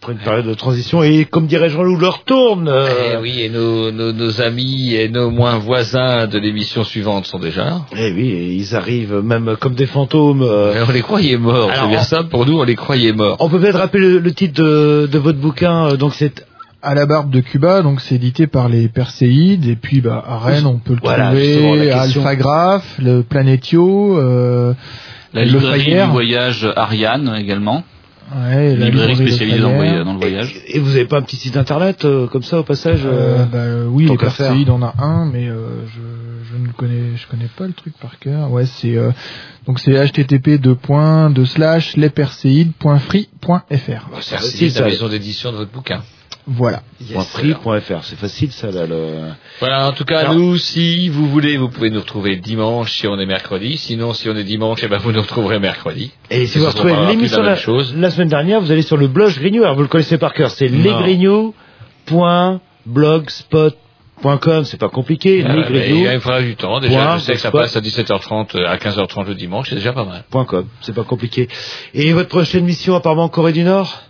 Après une période de transition, et comme dirait Jean-Loup, leur tourne. euh, Eh oui, et nos, nos, nos amis et nos moins voisins de l'émission suivante sont déjà là. Eh oui, et ils arrivent même comme des fantômes. euh. Mais on les croyait morts, c'est bien on- simple pour nous, on les croyait morts. On peut peut-être rappeler le, le titre de, de votre bouquin, euh, donc c'est à la barbe de Cuba, donc c'est édité par les Perséides, et puis bah, à Rennes on peut le Voilà, trouver. Alphagraph, le Planetio, euh, La le librairie Fayère. du voyage Ariane également, Ouais, la librairie spécialisée dans le, voyage, dans le voyage. Et vous avez pas un petit site internet euh, comme ça au passage Euh, euh, bah, euh, oui, les. Perséides on a un, mais euh, je, je ne connais, je connais pas le truc par cœur. Ouais, c'est euh, donc c'est http deux points de slash lesperséides.free.fr. c'est c'est la maison d'édition de votre bouquin. Voilà. Free.fr, c'est facile ça là. Le... Voilà, en tout cas, Alors- nous, si vous voulez, vous pouvez nous retrouver dimanche si on est mercredi. Sinon, si on est dimanche, eh ben, vous nous retrouverez mercedi. Et si vous retrouvez l'émission la la, même chose. la semaine dernière, vous allez sur le blog Grignou. Alors vous le connaissez par cœur, c'est lesgrignoux.blogspot.com. C'est pas compliqué. Euh, mais lesgrignoux.com. il faudra du temps. Déjà, Point, je sais que ça passe à 17h30, euh, à 15h30 le dimanche, c'est déjà pas mal. C'est pas compliqué. Et votre prochaine mission apparemment en Corée du Nord?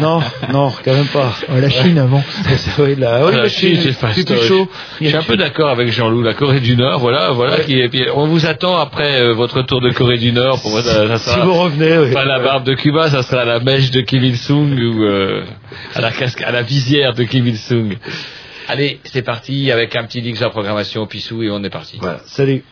Non, non, quand même pas. Ouais, la Chine avant. Oui, la, oui, Voilà, la Chine, Chine, c'est plus chaud. Je suis un peu d'accord avec Jean-Loup, la Corée du Nord, voilà, voilà. Qui, et puis on vous attend après euh, votre tour de Corée du Nord. Pour moi, ça, ça Si sera vous revenez, oui. pas la barbe de Cuba, ça sera la mèche de Kim Il-sung ou euh, à la casque, à la visière de Kim Il-sung. Allez, c'est parti avec un petit Dix en programmation au Pissou et on est parti. Voilà, salut.